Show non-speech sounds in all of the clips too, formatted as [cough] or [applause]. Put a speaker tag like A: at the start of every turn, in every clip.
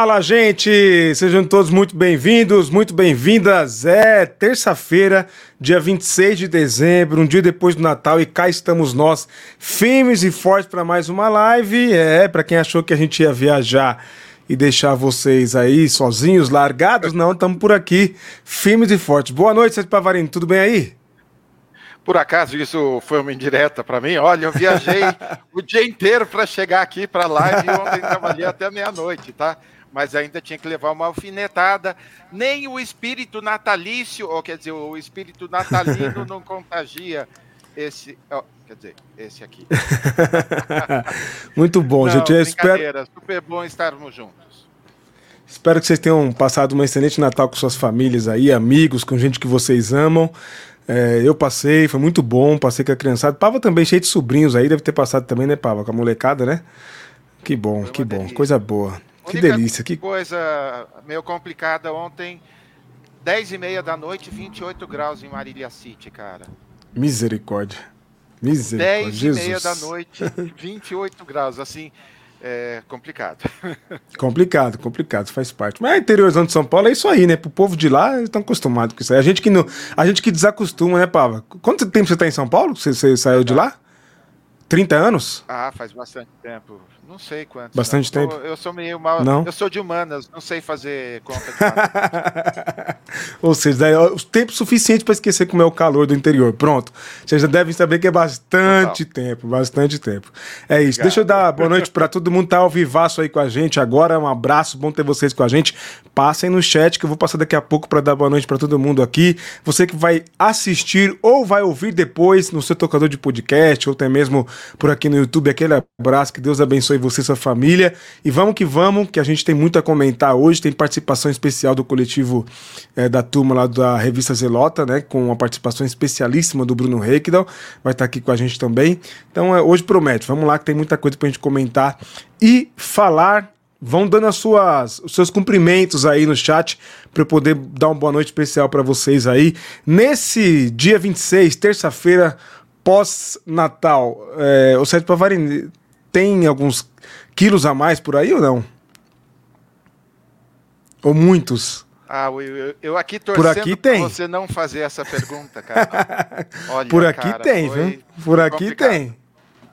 A: Fala, gente! Sejam todos muito bem-vindos, muito bem-vindas. É terça-feira, dia 26 de dezembro, um dia depois do Natal, e cá estamos nós, firmes e fortes para mais uma live. É, para quem achou que a gente ia viajar e deixar vocês aí sozinhos, largados, não, estamos por aqui, firmes e fortes. Boa noite, Sérgio Pavarino, tudo bem aí?
B: Por acaso isso foi uma indireta para mim? Olha, eu viajei [laughs] o dia inteiro para chegar aqui para a live e ontem trabalhei até meia-noite, tá? Mas ainda tinha que levar uma alfinetada. Nem o espírito natalício, ou quer dizer, o espírito natalino [laughs] não contagia esse. Oh, quer dizer, esse aqui. [laughs]
A: Muito bom, não, gente. Eu
B: espero... super bom estarmos juntos.
A: Espero que vocês tenham passado um excelente Natal com suas famílias aí, amigos, com gente que vocês amam. É, eu passei, foi muito bom, passei com a criançada. Pava também cheio de sobrinhos aí, deve ter passado também, né, Pava? Com a molecada, né? Que bom, que bom, delícia. coisa boa. Que delícia. Que
B: coisa meio complicada ontem, 10 e meia da noite, 28 graus em Marília City, cara.
A: Misericórdia. Misericórdia. 10
B: e meia da noite, 28 graus, assim é complicado. [laughs]
A: complicado, complicado, faz parte. Mas interiorzão de São Paulo é isso aí, né? Pro povo de lá, eles estão acostumados com isso aí. A gente que, não, a gente que desacostuma, né, Pava? Quanto tempo você está em São Paulo? Você, você saiu de lá? 30 anos?
B: Ah, faz bastante tempo. Não sei quanto.
A: Bastante
B: não.
A: tempo?
B: Eu, eu, sou meio mal.
A: Não?
B: Eu sou de humanas, não sei fazer conta de [laughs]
A: Ou seja, é o tempo suficiente para esquecer como é o calor do interior. Pronto. Vocês já devem saber que é bastante Total. tempo, bastante tempo. É isso. Obrigado. Deixa eu dar boa noite para todo mundo que tá ao vivaço aí com a gente agora. Um abraço, bom ter vocês com a gente. Passem no chat que eu vou passar daqui a pouco para dar boa noite para todo mundo aqui. Você que vai assistir ou vai ouvir depois no seu tocador de podcast ou até mesmo por aqui no YouTube, aquele abraço, que Deus abençoe você e sua família. E vamos que vamos, que a gente tem muito a comentar hoje. Tem participação especial do coletivo é, da turma lá da revista Zelota, né? Com uma participação especialíssima do Bruno Reikdal. Vai estar aqui com a gente também. Então é, hoje promete. Vamos lá que tem muita coisa pra gente comentar e falar vão dando as suas, os seus cumprimentos aí no chat para eu poder dar uma boa noite especial para vocês aí. Nesse dia 26, terça-feira, pós-natal, é, o Sérgio Pavarini tem alguns quilos a mais por aí ou não? Ou muitos?
B: Ah, eu, eu aqui torcendo
A: por aqui tem.
B: você não fazer essa pergunta, cara. [laughs]
A: Olha, por aqui cara, tem, viu? Por aqui complicado. tem.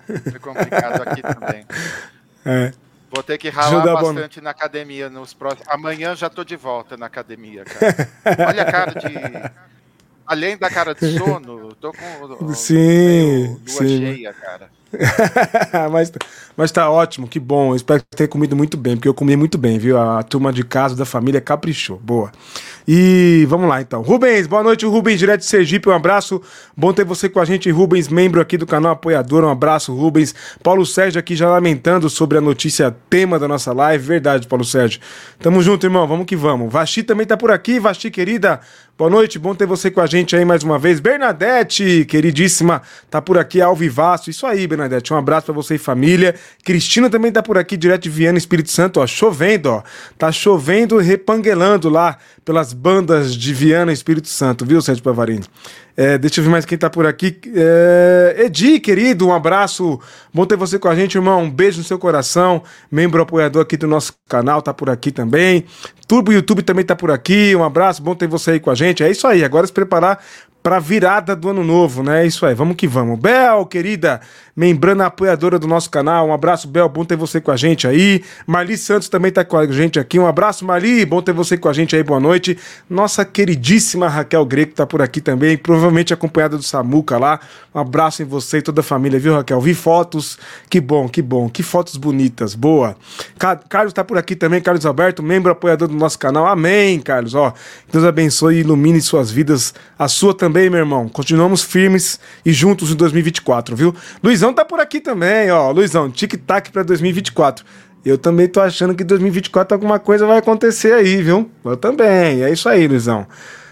A: [laughs]
B: Foi complicado aqui também. [laughs]
A: É.
B: Vou ter que ralar bastante na academia nos próximos. Amanhã já tô de volta na academia, cara. Olha a cara de além da cara de sono, tô com [laughs]
A: sim,
B: lua
A: sim.
B: cheia, cara. [laughs]
A: mas, mas tá ótimo, que bom. Eu espero que tenha comido muito bem, porque eu comi muito bem, viu? A turma de casa da família caprichou. Boa. E vamos lá então. Rubens, boa noite, Rubens, direto de Sergipe. Um abraço. Bom ter você com a gente, Rubens, membro aqui do canal Apoiador. Um abraço, Rubens. Paulo Sérgio aqui já lamentando sobre a notícia tema da nossa live. Verdade, Paulo Sérgio. Tamo junto, irmão. Vamos que vamos. Vaxi também tá por aqui. Vaxi, querida. Boa noite, bom ter você com a gente aí mais uma vez. Bernadette, queridíssima, tá por aqui ao vivaço. Isso aí, Bernadette. Um abraço para você e família. Cristina também tá por aqui, direto de Viana, Espírito Santo, ó. Chovendo, ó. Tá chovendo repanguelando lá pelas bandas de Viana, Espírito Santo, viu, Sérgio Pavarini? É, deixa eu ver mais quem tá por aqui. É, Edi, querido, um abraço. Bom ter você com a gente, irmão. Um beijo no seu coração. Membro apoiador aqui do nosso canal, tá por aqui também. Turbo YouTube também tá por aqui. Um abraço, bom ter você aí com a gente. É isso aí, agora se preparar para virada do ano novo, né? Isso aí, vamos que vamos. Bel, querida, membrana apoiadora do nosso canal, um abraço, Bel, bom ter você com a gente aí. Marli Santos também tá com a gente aqui, um abraço, Marli, bom ter você com a gente aí, boa noite. Nossa queridíssima Raquel Greco tá por aqui também, provavelmente acompanhada do Samuca lá. Um abraço em você e toda a família, viu, Raquel? Vi fotos, que bom, que bom, que fotos bonitas, boa. Carlos tá por aqui também, Carlos Alberto, membro apoiador do nosso canal, amém, Carlos, ó. Deus abençoe e ilumine suas vidas, a sua também também, meu irmão. Continuamos firmes e juntos em 2024, viu? Luizão tá por aqui também, ó. Luizão, tic-tac pra 2024. Eu também tô achando que 2024 alguma coisa vai acontecer aí, viu? Eu também. É isso aí, Luizão.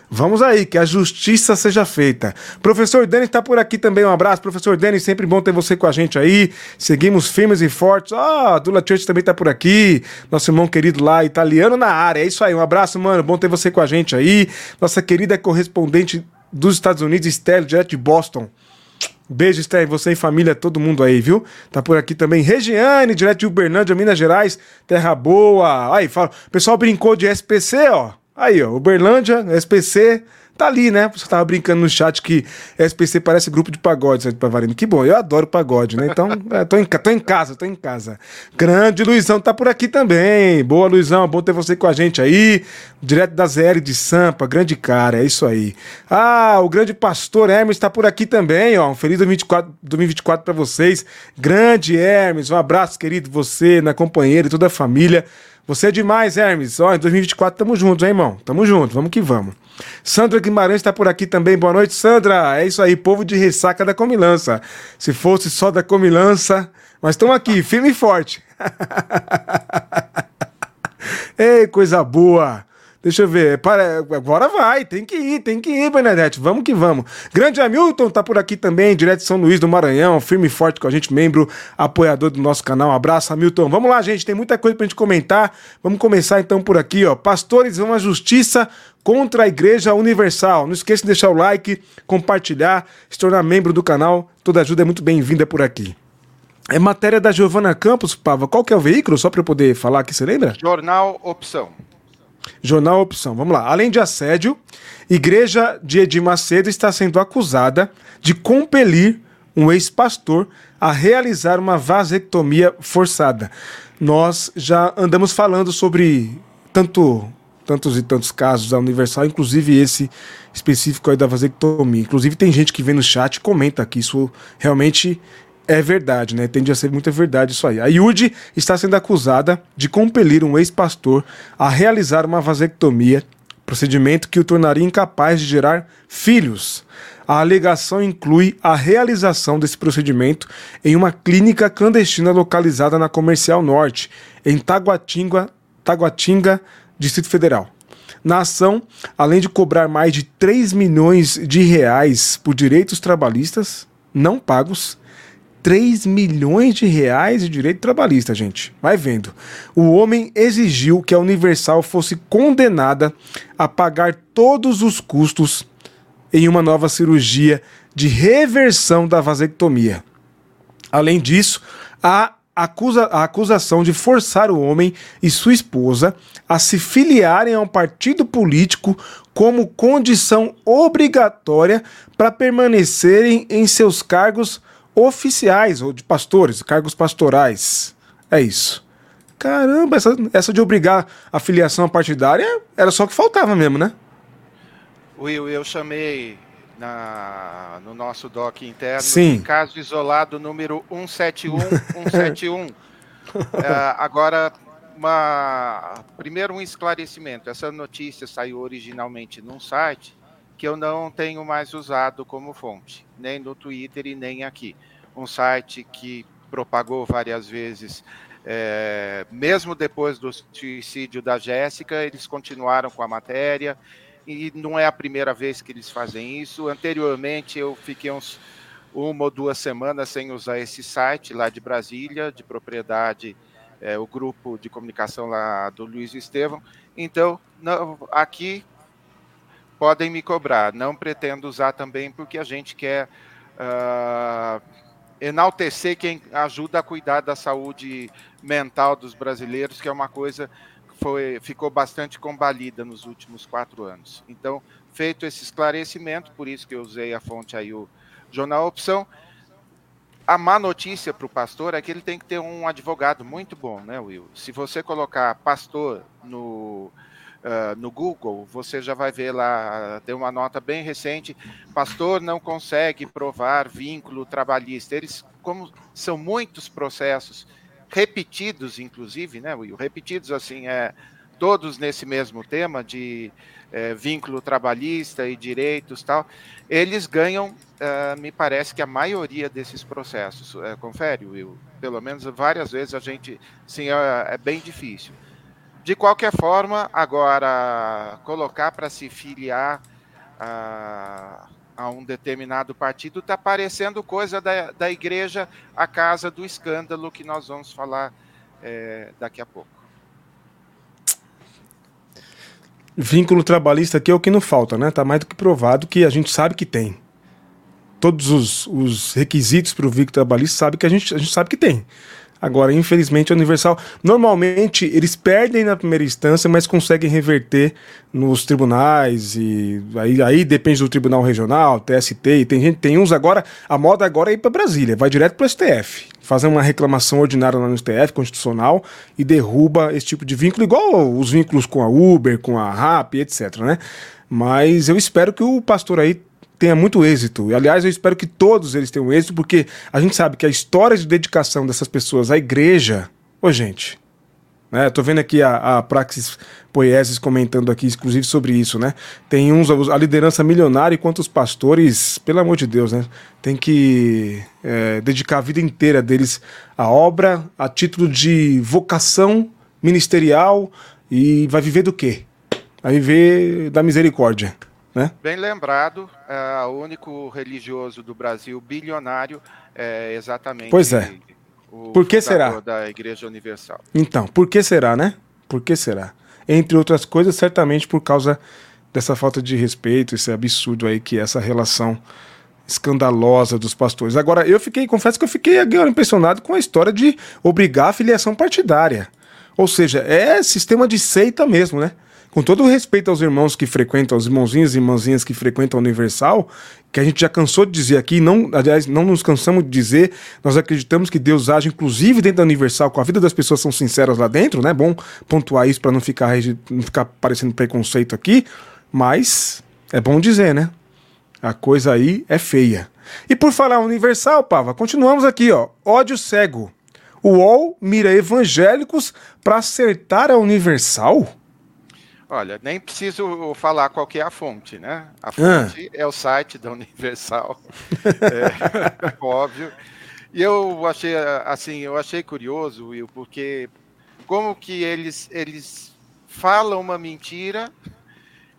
A: Vamos aí, que a justiça seja feita. Professor Denis está por aqui também, um abraço. Professor Denis, sempre bom ter você com a gente aí. Seguimos firmes e fortes. Ó, oh, Dula Church também está por aqui. Nosso irmão querido lá, italiano na área. É isso aí, um abraço, mano. Bom ter você com a gente aí. Nossa querida correspondente dos Estados Unidos, Estelle, direto de Boston. Beijo, Esther, você e família, todo mundo aí, viu? Tá por aqui também. Regiane, direto de Uberlândia, Minas Gerais, terra boa. Aí, fala. O pessoal brincou de SPC, ó. Aí, ó, Uberlândia, SPC tá ali, né? Você tava brincando no chat que SPC parece grupo de pagode, Sérgio Pavarino. Que bom, eu adoro pagode, né? Então, é, tô, em, tô em casa, tô em casa. Grande Luizão tá por aqui também. Boa, Luizão, bom ter você com a gente aí. Direto da ZL de Sampa, grande cara, é isso aí. Ah, o grande pastor Hermes tá por aqui também, ó. Um feliz 2024, 2024 para vocês. Grande Hermes, um abraço, querido, você, na companheira e toda a família. Você é demais, Hermes. Ó, em 2024 tamo juntos, hein, irmão? Tamo junto, vamos que vamos. Sandra Guimarães está por aqui também. Boa noite, Sandra. É isso aí, povo de ressaca da comilança. Se fosse só da comilança, mas estamos aqui, firme e forte. [laughs] Ei, coisa boa. Deixa eu ver. Para... Agora vai, tem que ir, tem que ir, Bernadette. Vamos que vamos. Grande Hamilton tá por aqui também, direto de São Luís do Maranhão, firme e forte com a gente, membro, apoiador do nosso canal. Abraço, Hamilton. Vamos lá, gente, tem muita coisa pra gente comentar. Vamos começar então por aqui, ó. Pastores vão à justiça contra a Igreja Universal. Não esqueça de deixar o like, compartilhar, se tornar membro do canal. Toda ajuda é muito bem-vinda por aqui. É matéria da Giovana Campos, Pava. Qual que é o veículo? Só para eu poder falar aqui, você lembra?
B: Jornal Opção.
A: Jornal Opção. Vamos lá. Além de assédio, Igreja de Edir Macedo está sendo acusada de compelir um ex-pastor a realizar uma vasectomia forçada. Nós já andamos falando sobre tanto tantos e tantos casos da Universal, inclusive esse específico aí da vasectomia. Inclusive tem gente que vem no chat e comenta que isso realmente é verdade, né? Tende a ser muita verdade isso aí. A Yudi está sendo acusada de compelir um ex-pastor a realizar uma vasectomia, procedimento que o tornaria incapaz de gerar filhos. A alegação inclui a realização desse procedimento em uma clínica clandestina localizada na Comercial Norte, em Taguatinga, Taguatinga, Distrito Federal. Na ação, além de cobrar mais de 3 milhões de reais por direitos trabalhistas não pagos, 3 milhões de reais de direito trabalhista, gente. Vai vendo. O homem exigiu que a Universal fosse condenada a pagar todos os custos em uma nova cirurgia de reversão da vasectomia. Além disso, a acusa, a acusação de forçar o homem e sua esposa a se filiarem a um partido político como condição obrigatória para permanecerem em seus cargos oficiais ou de pastores, cargos pastorais. É isso. Caramba, essa, essa de obrigar a filiação partidária era só o que faltava mesmo, né?
B: Will, eu chamei na, no nosso doc interno
A: Sim.
B: caso isolado número 171 171. [laughs] é, agora, uma, primeiro um esclarecimento. Essa notícia saiu originalmente num site que eu não tenho mais usado como fonte, nem no Twitter e nem aqui. Um site que propagou várias vezes, é, mesmo depois do suicídio da Jéssica, eles continuaram com a matéria, e não é a primeira vez que eles fazem isso. Anteriormente, eu fiquei uns uma ou duas semanas sem usar esse site lá de Brasília, de propriedade, é, o grupo de comunicação lá do Luiz Estevam. Então, não, aqui podem me cobrar. Não pretendo usar também porque a gente quer uh, enaltecer quem ajuda a cuidar da saúde mental dos brasileiros, que é uma coisa foi, ficou bastante combalida nos últimos quatro anos. Então, feito esse esclarecimento, por isso que eu usei a fonte aí, o Jornal Opção, a má notícia para o pastor é que ele tem que ter um advogado muito bom, né, Will? Se você colocar pastor no uh, no Google, você já vai ver lá, tem uma nota bem recente, pastor não consegue provar vínculo trabalhista. Eles, como são muitos processos, repetidos, inclusive, né, Will? Repetidos, assim, é, todos nesse mesmo tema de é, vínculo trabalhista e direitos tal, eles ganham, uh, me parece que a maioria desses processos. Uh, confere, Will? Pelo menos várias vezes a gente, sim, é, é bem difícil. De qualquer forma, agora colocar para se filiar a, a, um determinado partido está parecendo coisa da, da igreja, a casa do escândalo, que nós vamos falar é, daqui a pouco.
A: Vínculo trabalhista aqui é o que não falta, né? Tá mais do que provado que a gente sabe que tem todos os, os requisitos para o vínculo trabalhista, sabe que a gente, a gente sabe que tem. Agora, infelizmente, a Universal, normalmente eles perdem na primeira instância, mas conseguem reverter nos tribunais e aí, aí depende do tribunal regional, TST, e tem gente, tem uns agora, a moda agora é ir para Brasília, vai direto para o STF, fazer uma reclamação ordinária lá no STF constitucional e derruba esse tipo de vínculo, igual os vínculos com a Uber, com a RAP, etc, né? Mas eu espero que o pastor aí tenha muito êxito. E, aliás, eu espero que todos eles tenham êxito, porque a gente sabe que a história de dedicação dessas pessoas à igreja. Ô, gente. Né, tô vendo aqui a, a Praxis Poieses comentando aqui, inclusive, sobre isso, né? Tem uns, a liderança milionária, enquanto os pastores, pelo amor de Deus, né? Tem que é, dedicar a vida inteira deles à obra, a título de vocação ministerial, e vai viver do quê? Vai viver da misericórdia. Né?
B: Bem lembrado, é, o único religioso do Brasil bilionário é exatamente
A: pois é. o por que será?
B: da Igreja Universal.
A: Então, por que será, né? Por que será? Entre outras coisas, certamente por causa dessa falta de respeito, esse absurdo aí que é essa relação escandalosa dos pastores. Agora, eu fiquei, confesso que eu fiquei agora impressionado com a história de obrigar a filiação partidária. Ou seja, é sistema de seita mesmo, né? Com todo o respeito aos irmãos que frequentam, aos irmãozinhos e irmãzinhas que frequentam a Universal, que a gente já cansou de dizer aqui, não, aliás, não nos cansamos de dizer, nós acreditamos que Deus age inclusive dentro da Universal, com a vida das pessoas são sinceras lá dentro, né? Bom pontuar isso para não ficar, não ficar parecendo preconceito aqui, mas é bom dizer, né? A coisa aí é feia. E por falar Universal, Pava, continuamos aqui, ó. Ódio cego. O UOL mira evangélicos para acertar a Universal?
B: Olha, nem preciso falar qual é a fonte, né? A fonte ah. é o site da Universal, [laughs] é, [laughs] óbvio. E eu achei assim, eu achei curioso, Will, porque como que eles eles falam uma mentira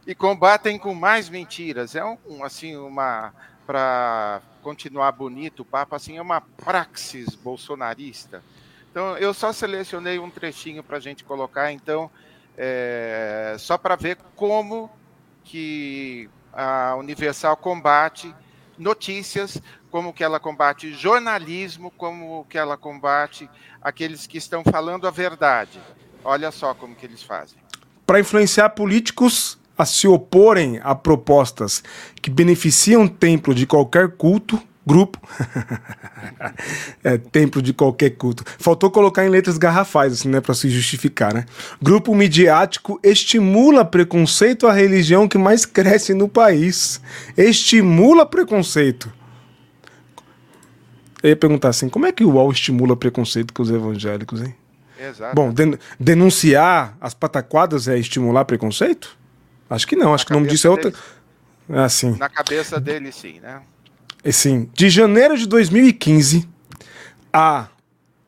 B: e combatem com mais mentiras. É um assim uma para continuar bonito o papo assim é uma praxis bolsonarista. Então eu só selecionei um trechinho para a gente colocar. Então é, só para ver como que a Universal combate notícias, como que ela combate jornalismo, como que ela combate aqueles que estão falando a verdade. Olha só como que eles fazem.
A: Para influenciar políticos a se oporem a propostas que beneficiam o templo de qualquer culto, grupo. [laughs] é, templo de qualquer culto. Faltou colocar em letras garrafais, assim, né, para se justificar, né? Grupo midiático estimula preconceito à religião que mais cresce no país. Estimula preconceito. Eu ia perguntar assim, como é que o UOL estimula preconceito com os evangélicos, hein? Exato. Bom, den denunciar as pataquadas é estimular preconceito? Acho que não, acho que o nome disso é outra. Assim.
B: Na cabeça dele, sim, né?
A: Assim, de janeiro de 2015 a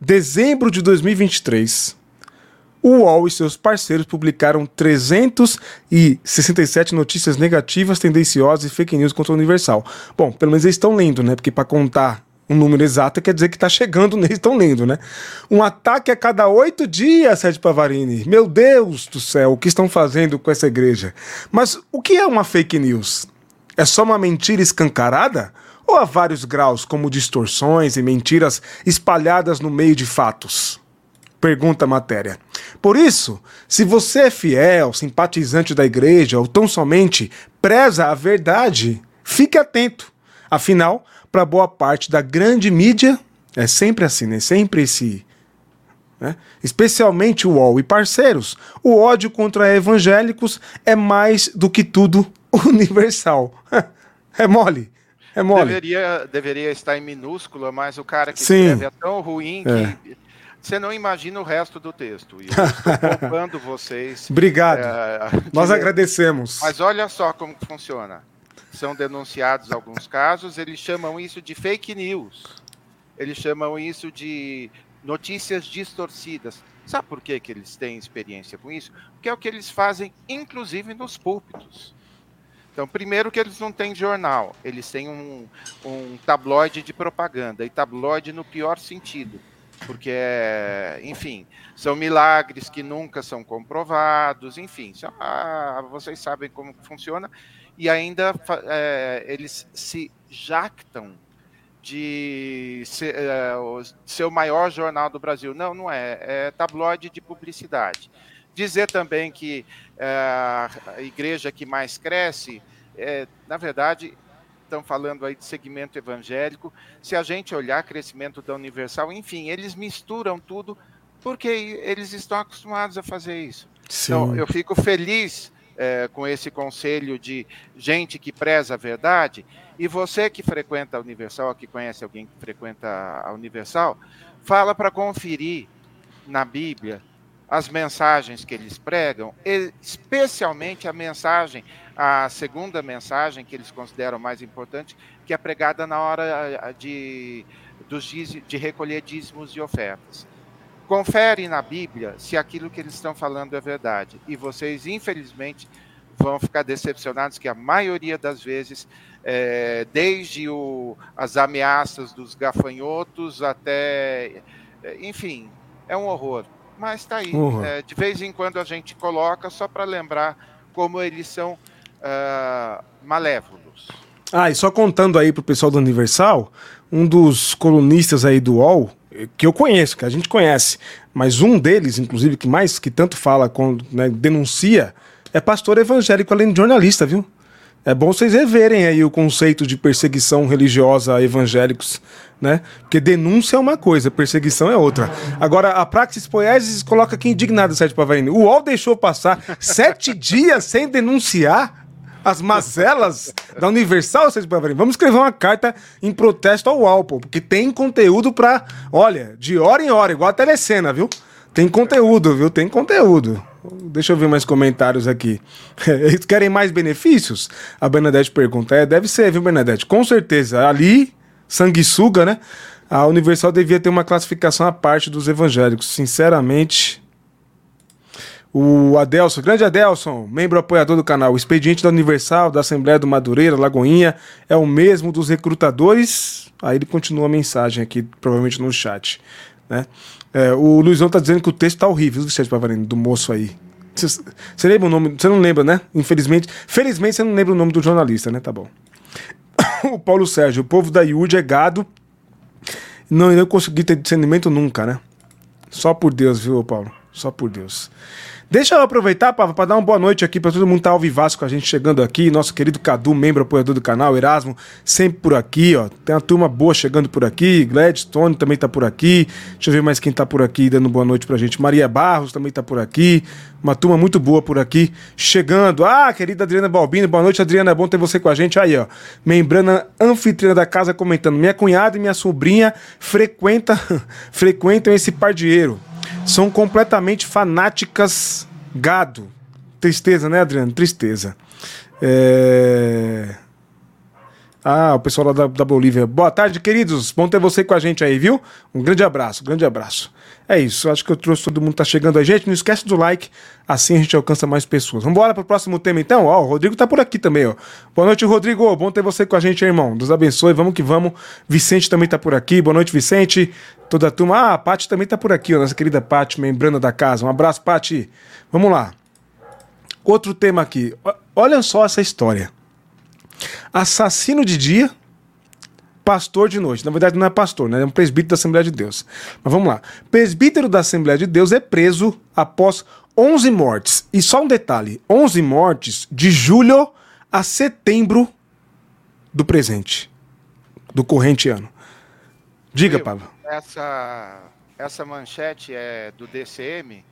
A: dezembro de 2023, o UOL e seus parceiros publicaram 367 notícias negativas, tendenciosas e fake news contra o Universal. Bom, pelo menos eles estão lendo, né? Porque para contar um número exato quer dizer que está chegando, eles [laughs] estão lendo, né? Um ataque a cada oito dias, Sérgio Pavarini. Meu Deus do céu, o que estão fazendo com essa igreja? Mas o que é uma fake news? É só uma mentira escancarada? ou a vários graus, como distorções e mentiras espalhadas no meio de fatos? Pergunta a matéria. Por isso, se você é fiel, simpatizante da igreja ou tão somente preza a verdade, fique atento. Afinal, para boa parte da grande mídia, é sempre assim, né? Sempre esse. Né? Especialmente o UOL e parceiros, o ódio contra evangélicos é mais do que tudo universal. [laughs] é mole. É mole.
B: Deveria, deveria estar em minúscula, mas o cara que Sim. escreve é tão ruim é. que você não imagina o resto do texto. E eu [laughs] estou poupando vocês.
A: Obrigado. É, Nós agradecemos.
B: Mas olha só como funciona. São denunciados alguns casos, eles chamam isso de fake news. Eles chamam isso de notícias distorcidas. Sabe por que, que eles têm experiência com isso? Porque é o que eles fazem, inclusive nos púlpitos. Então, primeiro que eles não têm jornal, eles têm um, um tabloide de propaganda, e tabloide no pior sentido, porque, enfim, são milagres que nunca são comprovados, enfim, ah, vocês sabem como funciona, e ainda é, eles se jactam de ser, é, ser o maior jornal do Brasil. Não, não é. É tabloide de publicidade. Dizer também que a igreja que mais cresce, é, na verdade, estão falando aí de segmento evangélico. Se a gente olhar crescimento da Universal, enfim, eles misturam tudo porque eles estão acostumados a fazer isso. Sim. Então, eu fico feliz é, com esse conselho de gente que preza a verdade. E você que frequenta a Universal, que conhece alguém que frequenta a Universal, fala para conferir na Bíblia as mensagens que eles pregam, especialmente a mensagem, a segunda mensagem que eles consideram mais importante, que é pregada na hora de, dos, de recolher dízimos e ofertas. Confere na Bíblia se aquilo que eles estão falando é verdade. E vocês, infelizmente, vão ficar decepcionados que a maioria das vezes, é, desde o, as ameaças dos gafanhotos até, enfim, é um horror. Mas está aí. Uhum. É, de vez em quando a gente coloca só para lembrar como eles são uh, malévolos.
A: Ah, e só contando aí pro pessoal do Universal, um dos colunistas aí do UOL, que eu conheço, que a gente conhece, mas um deles, inclusive, que mais que tanto fala, quando né, denuncia, é pastor evangélico além de jornalista, viu? É bom vocês reverem aí o conceito de perseguição religiosa a evangélicos, né? Porque denúncia é uma coisa, perseguição é outra. Agora, a Praxis Poieses coloca aqui indignado, Sérgio Pavarini. O UOL deixou passar sete [laughs] dias sem denunciar as mazelas da Universal, Sérgio Pavarini. Vamos escrever uma carta em protesto ao UOL, pô, porque tem conteúdo pra, olha, de hora em hora, igual a telecena, viu? Tem conteúdo, viu? Tem conteúdo. Deixa eu ver mais comentários aqui. [laughs] Eles querem mais benefícios? A Bernadette pergunta. É, deve ser, viu, Bernadette? Com certeza. Ali, sanguessuga, né? A Universal devia ter uma classificação à parte dos evangélicos. Sinceramente. O Adelson, grande Adelson, membro apoiador do canal. O expediente da Universal, da Assembleia do Madureira, Lagoinha, é o mesmo dos recrutadores. Aí ele continua a mensagem aqui, provavelmente no chat. Né? É, o Luizão tá dizendo que o texto tá horrível, Sérgio Pavarino, do moço aí. Você lembra o nome? Você não lembra, né? Infelizmente. Felizmente você não lembra o nome do jornalista, né? Tá bom. [coughs] o Paulo Sérgio, o povo da IUD é gado. Não, eu consegui ter discernimento nunca, né? Só por Deus, viu, Paulo? Só por Deus. Deixa eu aproveitar, Pava, para dar uma boa noite aqui para todo mundo que tá ao vivaço com a gente chegando aqui. Nosso querido Cadu, membro apoiador do canal, Erasmo, sempre por aqui, ó. Tem uma turma boa chegando por aqui. Gladstone também tá por aqui. Deixa eu ver mais quem tá por aqui dando boa noite pra gente. Maria Barros também tá por aqui. Uma turma muito boa por aqui chegando. Ah, querida Adriana Balbino, boa noite, Adriana. É bom ter você com a gente aí, ó. Membrana anfitriã da casa comentando. Minha cunhada e minha sobrinha frequenta, [laughs] frequentam esse pardieiro são completamente fanáticas gado. Tristeza, né, Adriano? Tristeza. É... Ah, o pessoal lá da, da, Bolívia. Boa tarde, queridos. Bom ter você com a gente aí, viu? Um grande abraço, grande abraço. É isso, acho que eu trouxe todo mundo que tá chegando a gente. Não esquece do like, assim a gente alcança mais pessoas. Vamos embora pro próximo tema então? Ó, o Rodrigo tá por aqui também, ó. Boa noite, Rodrigo. Bom ter você com a gente, irmão. Deus abençoe. Vamos que vamos. Vicente também tá por aqui. Boa noite, Vicente. Toda a turma. Ah, a Paty também tá por aqui, ó. Nossa querida Paty, membrana da casa. Um abraço, Paty. Vamos lá. Outro tema aqui. Olha só essa história. Assassino de dia, pastor de noite. Na verdade, não é pastor, né? É um presbítero da Assembleia de Deus. Mas vamos lá. Presbítero da Assembleia de Deus é preso após 11 mortes. E só um detalhe: 11 mortes de julho a setembro do presente, do corrente ano. Diga, Pablo.
B: Essa, essa manchete é do DCM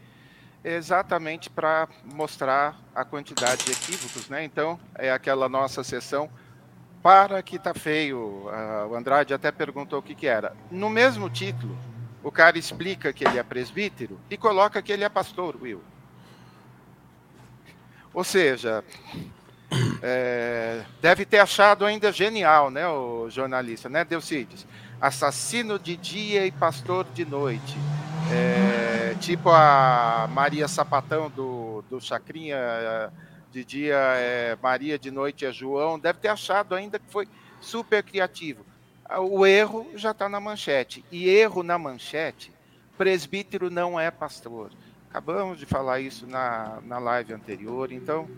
B: exatamente para mostrar a quantidade de equívocos, né? Então, é aquela nossa sessão para que tá feio. Uh, o Andrade até perguntou o que, que era. No mesmo título, o cara explica que ele é presbítero e coloca que ele é pastor, Will. Ou seja, é, deve ter achado ainda genial, né, o jornalista, né, Delcides? Assassino de dia e pastor de noite. É, tipo a Maria Sapatão do, do Chacrinha de dia é Maria, de noite é João, deve ter achado ainda que foi super criativo. O erro já está na manchete. E erro na manchete, presbítero não é pastor. Acabamos de falar isso na, na live anterior, então,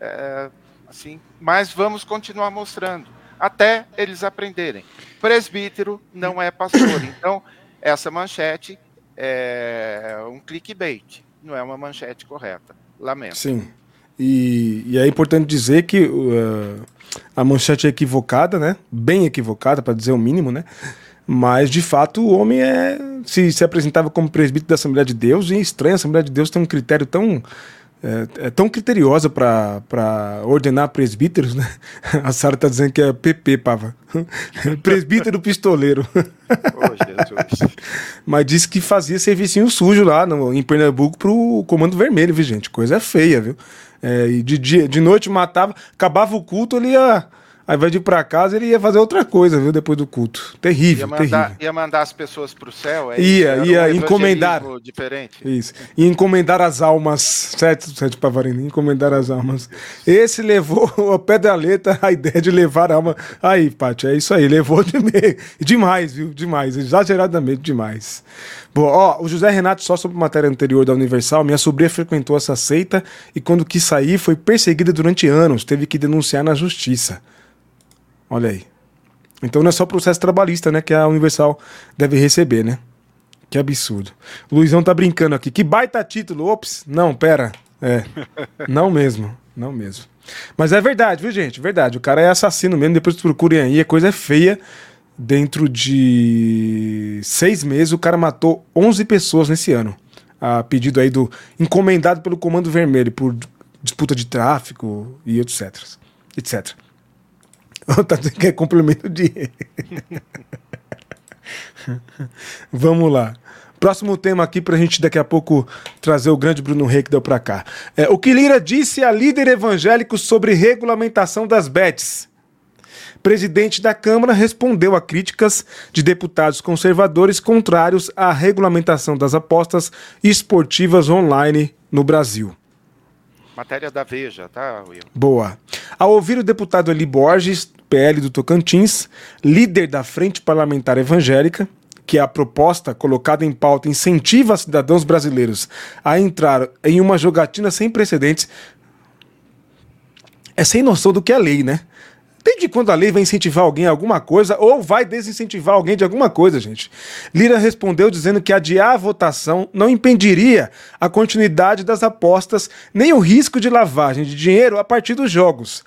B: é, assim, mas vamos continuar mostrando. até eles aprenderem. Presbítero não é pastor. Então, essa manchete é um clickbait, não é uma manchete correta. Lamento.
A: Sim. E, e é importante dizer que uh, a manchete é equivocada, né? Bem equivocada, para dizer o mínimo, né? Mas, de fato, o homem é, se, se apresentava como presbítero da Assembleia de Deus, e é estranho, a Assembleia de Deus tem um critério tão é, é tão criteriosa para ordenar presbíteros, né? [laughs] A Sara está dizendo que é PP, Pava. [laughs] Presbítero pistoleiro. [laughs] Oh, Jesus. Mas disse que fazia servicinho sujo lá no, em Pernambuco pro Comando Vermelho, viu, gente? Coisa feia, viu? É, e de, dia, de noite matava, acabava o culto, ele ia Aí vai de ir pra casa, ele ia fazer outra coisa, viu? Depois do culto. Terrível,
B: ia mandar,
A: terrível.
B: Ia mandar as pessoas pro céu?
A: É ia, ia um encomendar.
B: Diferente.
A: Isso. Ia encomendar as almas. Certo, certo, Pavarino? Encomendar as almas. Esse levou [laughs] a pé da letra a ideia de levar a alma. Aí, Pátio, é isso aí. Levou de meio. demais, viu? Demais. Exageradamente demais. Bom, ó, o José Renato, só sobre matéria anterior da Universal, minha sobrinha frequentou essa seita e quando quis sair foi perseguida durante anos. Teve que denunciar na justiça. Olha aí. Então não é só processo trabalhista, né? Que a Universal deve receber, né? Que absurdo. O Luizão tá brincando aqui. Que baita título. Ops, não, pera. É. [laughs] Não mesmo. Não mesmo. Mas é verdade, viu, gente? Verdade. O cara é assassino mesmo. Depois procurem aí. A coisa é feia. Dentro de seis meses, o cara matou 11 pessoas nesse ano. A pedido aí do. Encomendado pelo Comando Vermelho por disputa de tráfico e etc. etc. tá dizendo que é complemento de. Vamos lá. Próximo tema aqui para a gente daqui a pouco trazer o grande Bruno Rei que deu para cá. É, o que Lira disse a líder evangélico sobre regulamentação das bets. Presidente da Câmara respondeu a críticas de deputados conservadores contrários à regulamentação das apostas esportivas online no Brasil.
B: Matéria da Veja, tá, Will?
A: Boa. Ao ouvir o deputado Eli Borges, PL do Tocantins, líder da Frente Parlamentar Evangélica, que a proposta colocada em pauta incentiva cidadãos brasileiros a entrar em uma jogatina sem precedentes, é sem noção do que é lei, né? Desde quando a lei vai incentivar alguém a alguma coisa ou vai desincentivar alguém de alguma coisa, gente? Lira respondeu dizendo que adiar a votação não impediria a continuidade das apostas nem o risco de lavagem de dinheiro a partir dos jogos.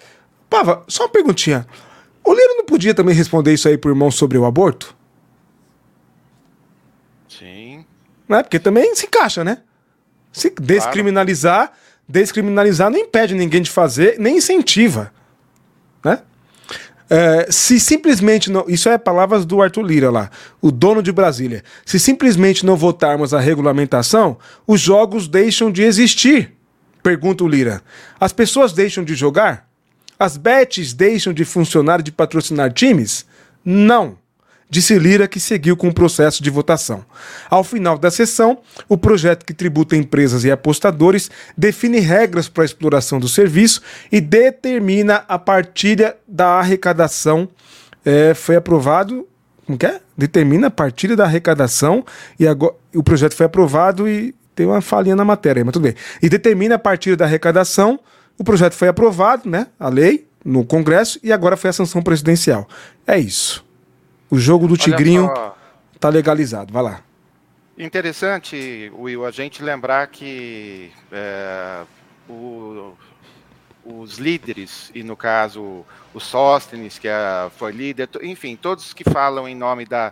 A: Pava, só uma perguntinha. O Lira não podia também responder isso aí pro irmão sobre o aborto?
B: Sim.
A: Não é? Porque também se encaixa, né? Se descriminalizar, descriminalizar não impede ninguém de fazer, nem incentiva. Né? É, se simplesmente não. Isso é palavras do Arthur Lira lá, o dono de Brasília. Se simplesmente não votarmos a regulamentação, os jogos deixam de existir. Pergunta o Lira. As pessoas deixam de jogar? As bets deixam de funcionar de patrocinar times? Não disse Lira, que seguiu com o processo de votação. Ao final da sessão, o projeto que tributa empresas e apostadores define regras para a exploração do serviço e determina a partilha da arrecadação. É, foi aprovado. Como que é? Determina a partilha da arrecadação e agora o projeto foi aprovado e tem uma falhinha na matéria, mas tudo bem. E determina a partilha da arrecadação. O projeto foi aprovado, né? A lei no Congresso e agora foi a sanção presidencial. É isso. O jogo do Tigrinho tá legalizado. Vai lá.
B: Interessante, Will, a gente lembrar que é, o, os líderes, e no caso o Sóstenes, que é, foi líder, enfim, todos que falam em nome da,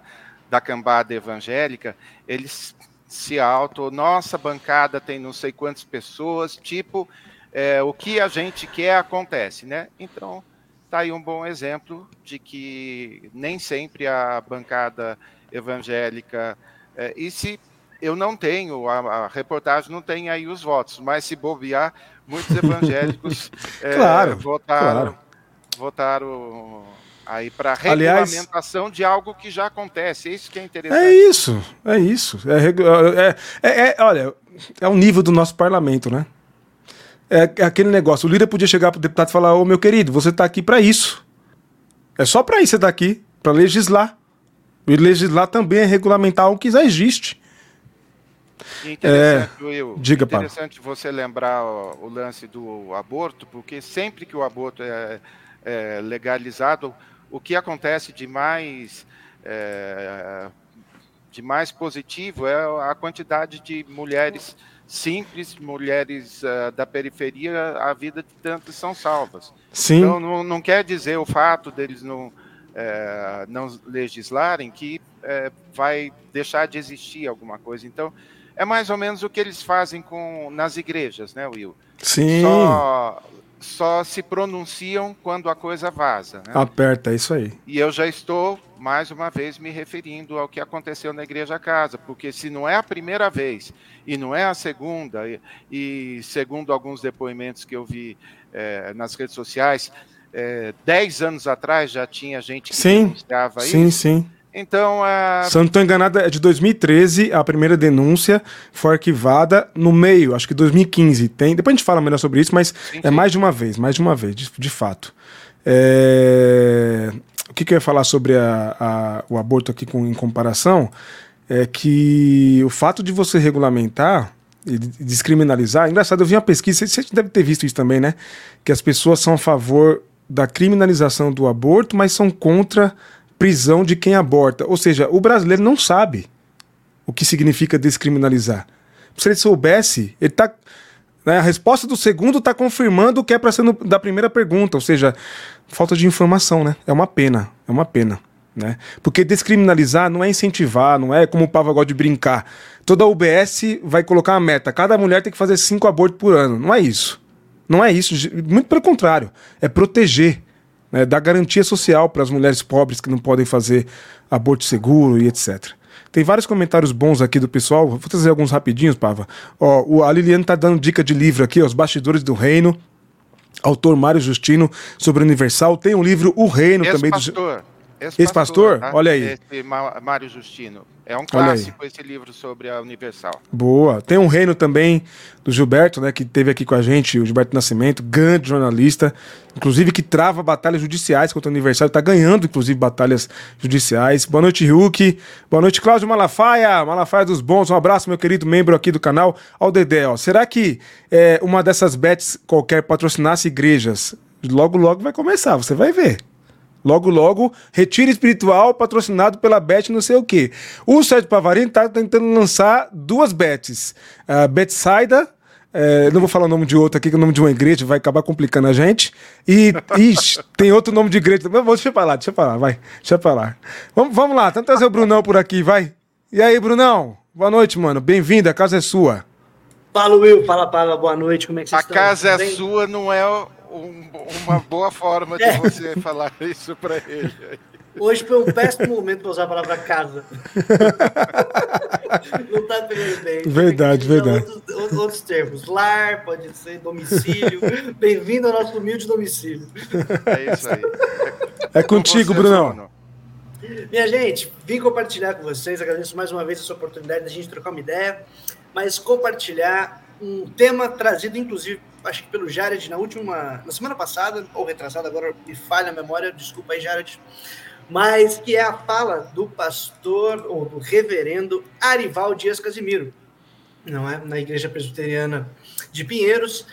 B: da cambada evangélica, eles se auto, nossa bancada tem não sei quantas pessoas, tipo, é, o que a gente quer acontece, né? Então, está aí um bom exemplo de que nem sempre a bancada evangélica. É, e se eu não tenho, a, a, reportagem não tem aí os votos, mas se bobear, muitos [laughs] evangélicos
A: é, claro,
B: votaram, claro. votaram aí para regulamentação Aliás, de algo que já acontece. É isso que é interessante.
A: É isso, é isso. É, é, é, é olha, é o nível do nosso parlamento, né? É, é aquele negócio. O líder podia chegar pro deputado e falar: Ô meu querido, você tá aqui para isso. É só para isso você tá aqui, para legislar. E legislar também é regulamentar o que já existe.
B: Interessante, é, Will,
A: diga,
B: interessante você lembrar o, o, lance do aborto, porque sempre que o aborto é, é legalizado, o que acontece de mais é, de mais positivo é a quantidade de mulheres simples, mulheres uh, da periferia, a vida de tantas são salvas.
A: Sim.
B: Então, não, não quer dizer o fato deles não, é, não legislarem que é, vai deixar de existir alguma coisa. Então, é mais ou menos o que eles fazem com nas igrejas, né, Will?
A: Sim.
B: Só, só se pronunciam quando a coisa vaza. Né?
A: Aperta, é isso aí.
B: E eu já estou, mais uma vez, me referindo ao que aconteceu na Igreja Casa, porque se não é a primeira vez e não é a segunda, e, e segundo alguns depoimentos que eu vi é, nas redes sociais, é, dez anos atrás já tinha gente que
A: sim, denunciava
B: isso.
A: Sim, sim.
B: Então, a...
A: se eu não estou enganado, é de 2013 a primeira denúncia foi arquivada no meio, acho que 2015. Tem, depois a gente fala melhor sobre isso, mas sim, é sim. mais de uma vez, mais de uma vez, de, de fato. É... O que, que, eu ia falar sobre a, a, o aborto aqui com, em comparação é que o fato de você regulamentar e descriminalizar, engraçado, eu vi uma pesquisa, você deve ter visto isso também, né? Que as pessoas são a favor da criminalização do aborto, mas são contra prisão de quem aborta. Ou seja, o brasileiro não sabe o que significa descriminalizar. Se ele soubesse, ele tá. Né, a resposta do segundo está confirmando o que é para ser no, da primeira pergunta. Ou seja, falta de informação, né? É uma pena. É uma pena. Né? Porque descriminalizar não é incentivar, não é como o Pava gosta de brincar. Toda UBS vai colocar uma meta. Cada mulher tem que fazer cinco abortos por ano. Não é isso. Não é isso. Muito pelo contrário. É proteger né, garantia social para as mulheres pobres que não podem fazer aborto seguro e etc. Tem vários comentários bons aqui do pessoal. Vou trazer alguns rapidinhos, Pava. Ó, a Liliane tá dando dica de livro aqui, ó, Os Bastidores do Reino. Autor Mário Justino sobre Universal. Tem um livro O Reino também do. Ex-pastor? Tá? Olha aí.
B: Esse Mário Justino. É um clássico esse livro sobre a Universal.
A: Boa. Tem um reino também do Gilberto, né, que teve aqui com a gente, o Gilberto Nascimento, grande jornalista, inclusive que trava batalhas judiciais contra o Universal, está ganhando, inclusive, batalhas judiciais. Boa noite, Hulk. Boa noite, Cláudio Malafaia. Malafaia dos Bons. Um abraço, meu querido membro aqui do canal. Ao Dedé, ó. Será que é, uma dessas bets qualquer patrocinasse igrejas? Logo, logo vai começar, você vai ver. Logo, logo, retiro espiritual patrocinado pela Bet não sei o quê. O Sérgio Pavarini está tentando lançar duas bets. A Betsaida, é, não vou falar o nome de outra aqui, que é o nome de uma igreja vai acabar complicando a gente. E [laughs] ixi, tem outro nome de igreja também. Deixa eu falar, deixa eu falar, vai. Deixa eu falar. Vamos, vamos lá, tenta trazer o Brunão por aqui, vai. E aí, Brunão? Boa noite, mano. Bem-vindo, a casa é sua.
C: Fala, Will. Fala, Paula. Boa noite. Como é que vocês
B: a estão? A casa é Bem... sua, não é um, uma boa forma de é. você falar isso para ele.
C: Hoje foi um péssimo momento para usar a palavra casa. Não está pegando bem.
A: Verdade, verdade.
C: Outros, outros, termos. Lar, pode ser domicílio. Bem-vindo ao nosso humilde domicílio.
B: É isso aí.
A: É, é contigo, Brunão.
C: Minha gente, vim compartilhar com vocês. Agradeço mais uma vez essa oportunidade de a gente trocar uma ideia, mas compartilhar um tema trazido, inclusive, acho que pelo Jared na última, na semana passada, ou retrasada, agora me falha a memória, desculpa aí, Jared, mas que é a fala do pastor, ou do reverendo Arival Dias Casimiro, não é? Na Igreja Presbiteriana de Pinheiros.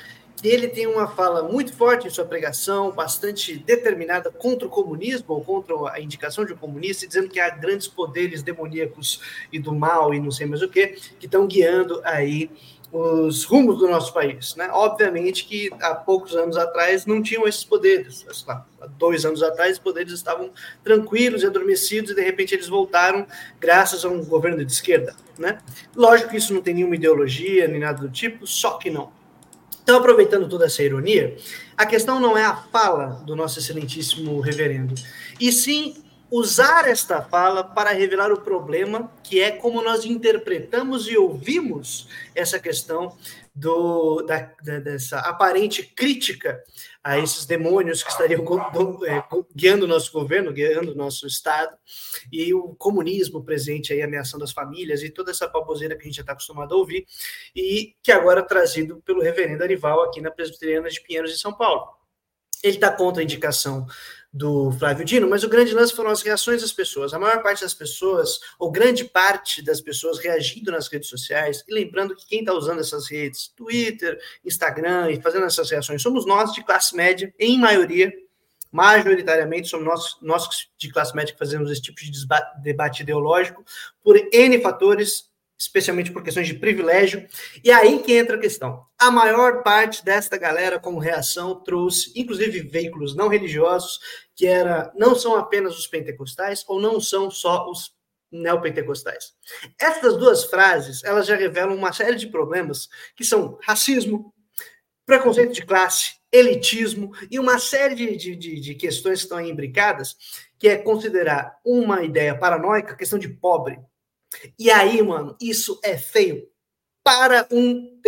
C: Ele tem uma fala muito forte em sua pregação, bastante determinada contra o comunismo, ou contra a indicação de um comunista, dizendo que há grandes poderes demoníacos e do mal e não sei mais o que, que estão guiando aí os rumos do nosso país. Né? Obviamente que há poucos anos atrás não tinham esses poderes. Há dois anos atrás, os poderes estavam tranquilos e adormecidos e de repente eles voltaram graças a um governo de esquerda. Né? Lógico que isso não tem nenhuma ideologia nem nada do tipo, só que não. Então, aproveitando toda essa ironia, a questão não é a fala do nosso excelentíssimo reverendo, e sim usar esta fala para revelar o problema, que é como nós interpretamos e ouvimos essa questão do, da, dessa aparente crítica a esses demônios que estariam é, guiando o nosso governo, guiando o nosso Estado, e o comunismo presente aí ameaçando as famílias e toda essa baboseira que a gente já está acostumado a ouvir, e que agora é trazido pelo reverendo Arival aqui na Presbiteriana de Pinheiros de São Paulo. Ele está contra a indicação do Flávio Dino, mas o grande lance foram as reações das pessoas. A maior parte das pessoas, ou grande parte das pessoas reagindo nas redes sociais, e lembrando que quem está usando essas redes, Twitter, Instagram, e fazendo essas reações, somos nós de classe média, em maioria, majoritariamente somos nós, nós de classe média que fazemos esse tipo de debate ideológico, por N fatores, especialmente por questões de privilégio. E aí que entra a questão. A maior parte desta galera, como reação, trouxe, inclusive, veículos não religiosos, que era, não são apenas os pentecostais, ou não são só os neopentecostais. Essas duas frases, elas já revelam uma série de problemas que são racismo, preconceito de classe, elitismo e uma série de, de, de questões que estão aí imbricadas, que é considerar uma ideia paranoica questão de pobre. E aí, mano, isso é feio para um.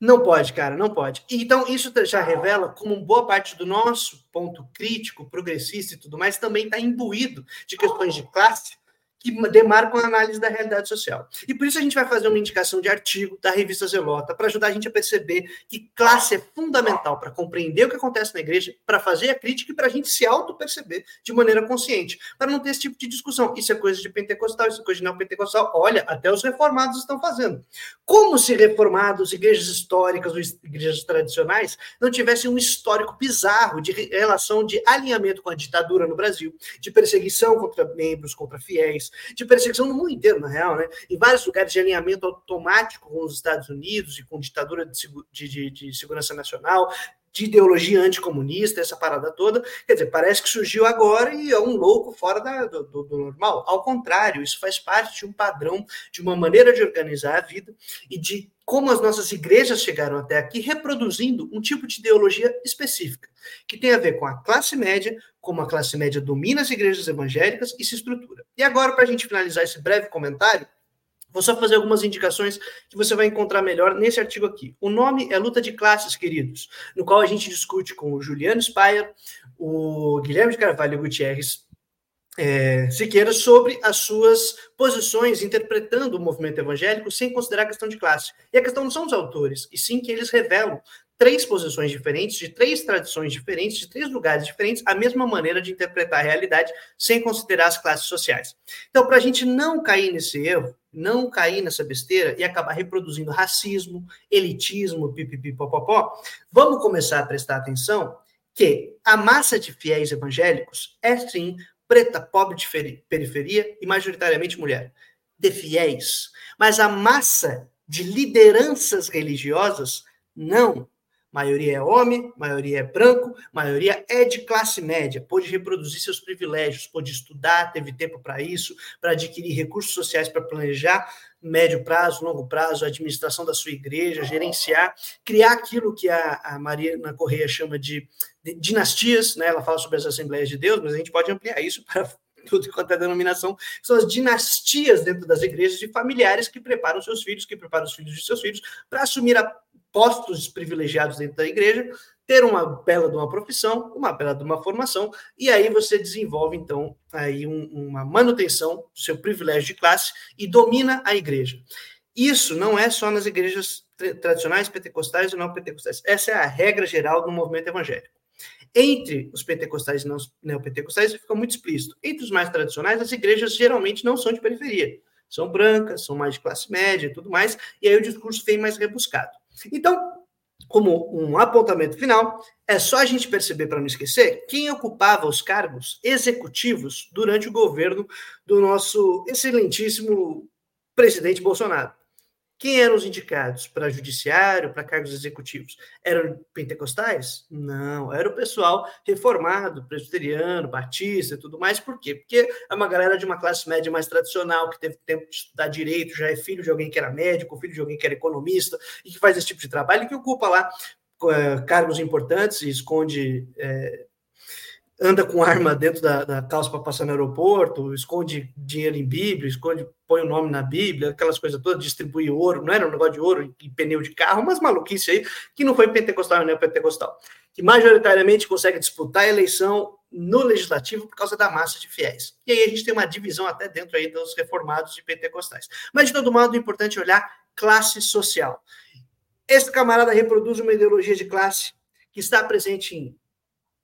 C: Não pode, cara, não pode. Então, isso já revela como boa parte do nosso ponto crítico, progressista e tudo mais também está imbuído de questões de classe que demarcam a análise da realidade social. E por isso a gente vai fazer uma indicação de artigo da revista Zelota para ajudar a gente a perceber que classe é fundamental para compreender o que acontece na igreja, para fazer a crítica e para a gente se auto-perceber de maneira consciente, para não ter esse tipo de discussão. Isso é coisa de pentecostal, isso é coisa de não pentecostal. Olha, até os reformados estão fazendo. Como se reformados, igrejas históricas ou igrejas tradicionais não tivessem um histórico bizarro de relação de alinhamento com a ditadura no Brasil, de perseguição contra membros, contra fiéis, de perseguição no mundo inteiro, na real, né? Em vários lugares de alinhamento automático com os Estados Unidos e com ditadura de, de, de segurança nacional, de ideologia anticomunista, essa parada toda. Quer dizer, parece que surgiu agora e é um louco fora da, do, do, normal. Ao contrário, isso faz parte de um padrão, de uma maneira de organizar a vida e de como as nossas igrejas chegaram até aqui reproduzindo um tipo de ideologia específica, que tem a ver com a classe média, como a classe média domina as igrejas evangélicas e se estrutura. E agora, para a gente finalizar esse breve comentário, Vou só fazer algumas indicações que você vai encontrar melhor nesse artigo aqui. O nome é Luta de Classes, queridos, no qual a gente discute com o Juliano Spayer, o Guilherme de Carvalho Gutierrez é, Siqueira sobre as suas posições interpretando o movimento evangélico sem considerar a questão de classe. E a questão não são os autores, e sim que eles revelam três posições diferentes, de três tradições diferentes, de três lugares diferentes, a mesma maneira de interpretar a realidade sem considerar as classes sociais. Então, para a gente não cair nesse erro, não cair nessa besteira e acabar reproduzindo racismo, elitismo, pipipipopopó, vamos começar a prestar atenção que a massa de fiéis evangélicos é sim preta, pobre de periferia e majoritariamente mulher, de fiéis. Mas a massa de lideranças religiosas não Maioria é homem, maioria é branco, maioria é de classe média, pôde reproduzir seus privilégios, pôde estudar, teve tempo para isso, para adquirir recursos sociais para planejar médio prazo, longo prazo, a administração da sua igreja, gerenciar, criar aquilo que a, a Mariana Correia chama de, de dinastias, né? ela fala sobre as Assembleias de Deus, mas a gente pode ampliar isso para [laughs] tudo quanto é denominação, são as dinastias dentro das igrejas de familiares que preparam seus filhos, que preparam os filhos de seus filhos para assumir a postos privilegiados dentro da igreja, ter uma bela de uma profissão, uma bela de uma formação, e aí você desenvolve, então, aí um, uma manutenção do seu privilégio de classe e domina a igreja. Isso não é só nas igrejas tradicionais, pentecostais ou não pentecostais. Essa é a regra geral do movimento evangélico. Entre os pentecostais e não neopentecostais, fica muito explícito. Entre os mais tradicionais, as igrejas geralmente não são de periferia. São brancas, são mais de classe média e tudo mais, e aí o discurso vem mais rebuscado. Então, como um apontamento final, é só a gente perceber, para não esquecer, quem ocupava os cargos executivos durante o governo do nosso excelentíssimo presidente Bolsonaro. Quem eram os indicados para judiciário, para cargos executivos? Eram pentecostais? Não, era o pessoal reformado, presbiteriano, batista e tudo mais. Por quê? Porque é uma galera de uma classe média mais tradicional, que teve tempo de estudar direito, já é filho de alguém que era médico, filho de alguém que era economista, e que faz esse tipo de trabalho, e que ocupa lá é, cargos importantes e esconde é, anda com arma dentro da, da calça para passar no aeroporto, esconde dinheiro em Bíblia, esconde, põe o nome na Bíblia, aquelas coisas todas, distribui ouro, não era um negócio de ouro e pneu de carro, mas maluquice aí, que não foi pentecostal nem pentecostal, que majoritariamente consegue disputar a eleição no legislativo por causa da massa de fiéis. E aí a gente tem uma divisão até dentro aí dos reformados e pentecostais. Mas, de todo modo, é importante olhar classe social. Esse camarada reproduz uma ideologia de classe que está presente em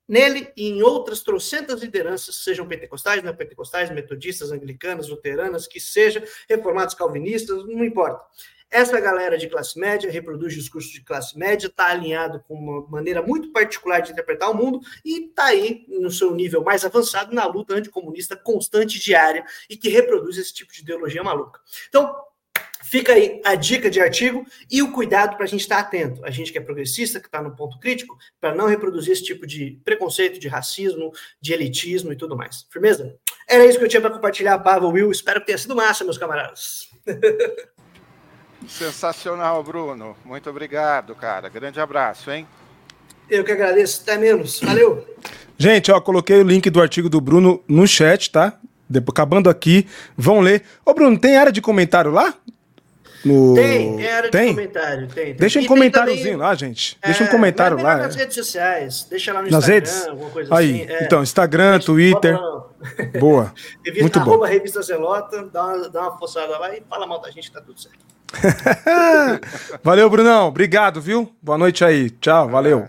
C: Nele e em outras trocentas lideranças, sejam pentecostais, não pentecostais, metodistas, anglicanas, luteranas, que seja, reformados calvinistas, não importa. Essa galera de classe média reproduz discurso de classe média, está alinhado com uma maneira muito particular de interpretar o mundo e está aí no seu nível mais avançado na luta anticomunista constante diária e que reproduz esse tipo de ideologia maluca. Então, Fica aí a dica de artigo e o cuidado para a gente estar atento. A gente que é progressista, que está no ponto crítico, para não reproduzir esse tipo de preconceito, de racismo, de elitismo e tudo mais. Firmeza? Era isso que eu tinha para compartilhar, Pava, Will. Espero que tenha sido massa, meus camaradas. [laughs]
B: Sensacional, Bruno. Muito obrigado, cara. Grande abraço, hein?
C: Eu que agradeço. Até menos. Valeu.
A: Gente, ó, coloquei o link do artigo do Bruno no chat, tá? Depois, acabando aqui, vão ler. Ô, Bruno, tem área de comentário lá?
C: No... Tem, era tem? de comentário. Tem, tem.
A: Deixa um e comentáriozinho também... lá, gente. Deixa um é, comentário lá.
C: Nas redes sociais. Deixa lá no
A: nas Instagram, redes? alguma coisa Aí, assim. É. Então, Instagram, Twitter. [laughs] Boa. [laughs] Revista, Muito bom.
C: Revista Zelota, dá uma, dá uma forçada lá e fala mal da gente, tá tudo certo. [laughs]
A: valeu, Brunão. Obrigado, viu? Boa noite aí. Tchau, valeu.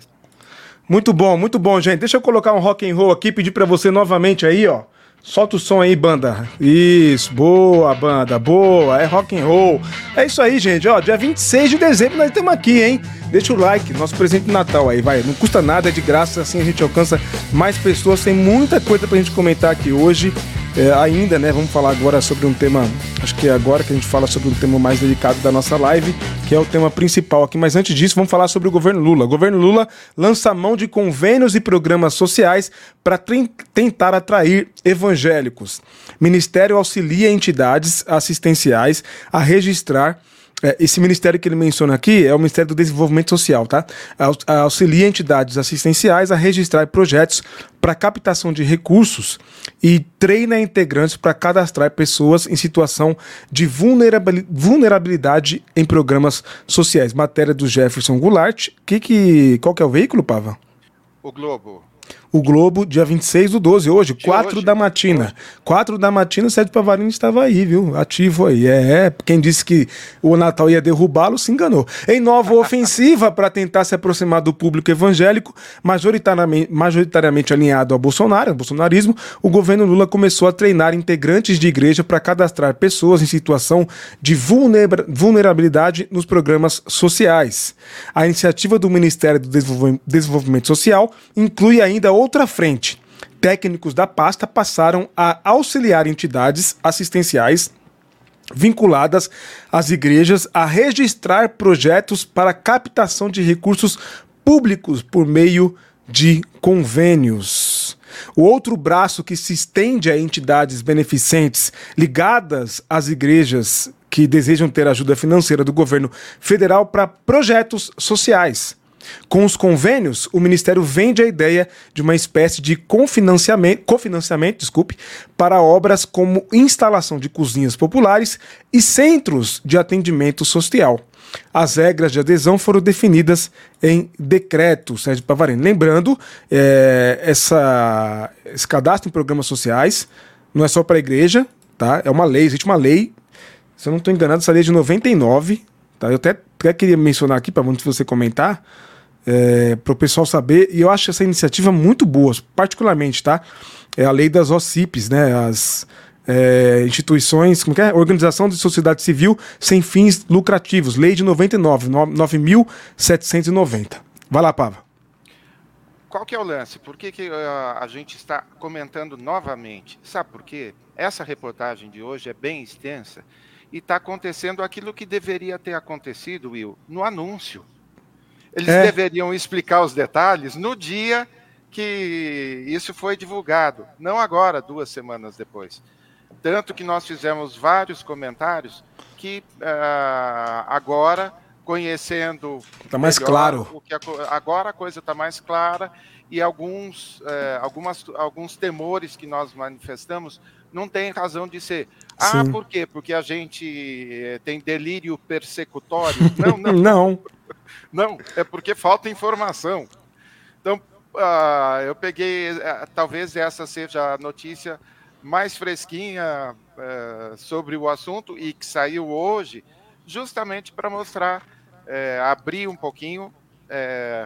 A: Muito bom, muito bom, gente. Deixa eu colocar um rock and roll aqui, pedir para você novamente aí, ó. Solta o som aí, banda. Isso, boa, banda, boa. É rock and roll. É isso aí, gente. Ó, dia 26 de dezembro nós estamos aqui, hein? Deixa o like, nosso presente de Natal aí, vai. Não custa nada, é de graça, assim a gente alcança mais pessoas. Tem muita coisa pra gente comentar aqui hoje. É, ainda, né? Vamos falar agora sobre um tema. Acho que é agora que a gente fala sobre um tema mais delicado da nossa live, que é o tema principal aqui. Mas antes disso, vamos falar sobre o governo Lula. O governo Lula lança mão de convênios e programas sociais para tentar atrair evangélicos. Ministério auxilia entidades assistenciais a registrar esse ministério que ele menciona aqui é o Ministério do Desenvolvimento Social, tá? Auxilia entidades assistenciais a registrar projetos para captação de recursos e treina integrantes para cadastrar pessoas em situação de vulnerabilidade em programas sociais. Matéria do Jefferson Goulart. Que, que, qual que é o veículo, Pava?
B: O Globo
A: o Globo, dia 26 do 12, hoje, de 4 hoje? da matina. Hoje. 4 da matina, o Sérgio Pavarini estava aí, viu? Ativo aí. É, é. quem disse que o Natal ia derrubá-lo se enganou. Em nova [laughs] ofensiva para tentar se aproximar do público evangélico, majoritariamente, majoritariamente alinhado ao Bolsonaro, ao bolsonarismo, o governo Lula começou a treinar integrantes de igreja para cadastrar pessoas em situação de vulnerabilidade nos programas sociais. A iniciativa do Ministério do Desenvolvimento Social inclui ainda outra frente. Técnicos da pasta passaram a auxiliar entidades assistenciais vinculadas às igrejas a registrar projetos para captação de recursos públicos por meio de convênios. O outro braço que se estende a entidades beneficentes ligadas às igrejas que desejam ter ajuda financeira do governo federal para projetos sociais. Com os convênios, o Ministério vende a ideia de uma espécie de cofinanciamento, cofinanciamento desculpe, para obras como instalação de cozinhas populares e centros de atendimento social. As regras de adesão foram definidas em decreto, Sérgio Pavarino. Lembrando, é, essa, esse cadastro em programas sociais não é só para a igreja, tá? é uma lei, existe uma lei, se eu não estou enganado, essa lei é de 99, tá? eu até, até queria mencionar aqui, para você comentar, é, para o pessoal saber, e eu acho essa iniciativa muito boa, particularmente, tá? É a lei das OCIPs, né? As é, instituições, como é? Organização de Sociedade Civil Sem Fins Lucrativos, lei de 99, 9.790. Vai lá, Pava.
B: Qual que é o lance? Por que, que uh, a gente está comentando novamente? Sabe por quê? Essa reportagem de hoje é bem extensa e está acontecendo aquilo que deveria ter acontecido, Will, no anúncio. Eles é. deveriam explicar os detalhes no dia que isso foi divulgado, não agora, duas semanas depois. Tanto que nós fizemos vários comentários que uh, agora, conhecendo.
A: Está mais claro.
B: A, agora a coisa está mais clara e alguns, uh, algumas, alguns temores que nós manifestamos não tem razão de ser. Ah, Sim. por quê? Porque a gente eh, tem delírio persecutório? [laughs] Não, não.
A: não.
B: Não, é porque falta informação. Então, uh, eu peguei, uh, talvez essa seja a notícia mais fresquinha uh, sobre o assunto e que saiu hoje, justamente para mostrar, abrir um pouquinho.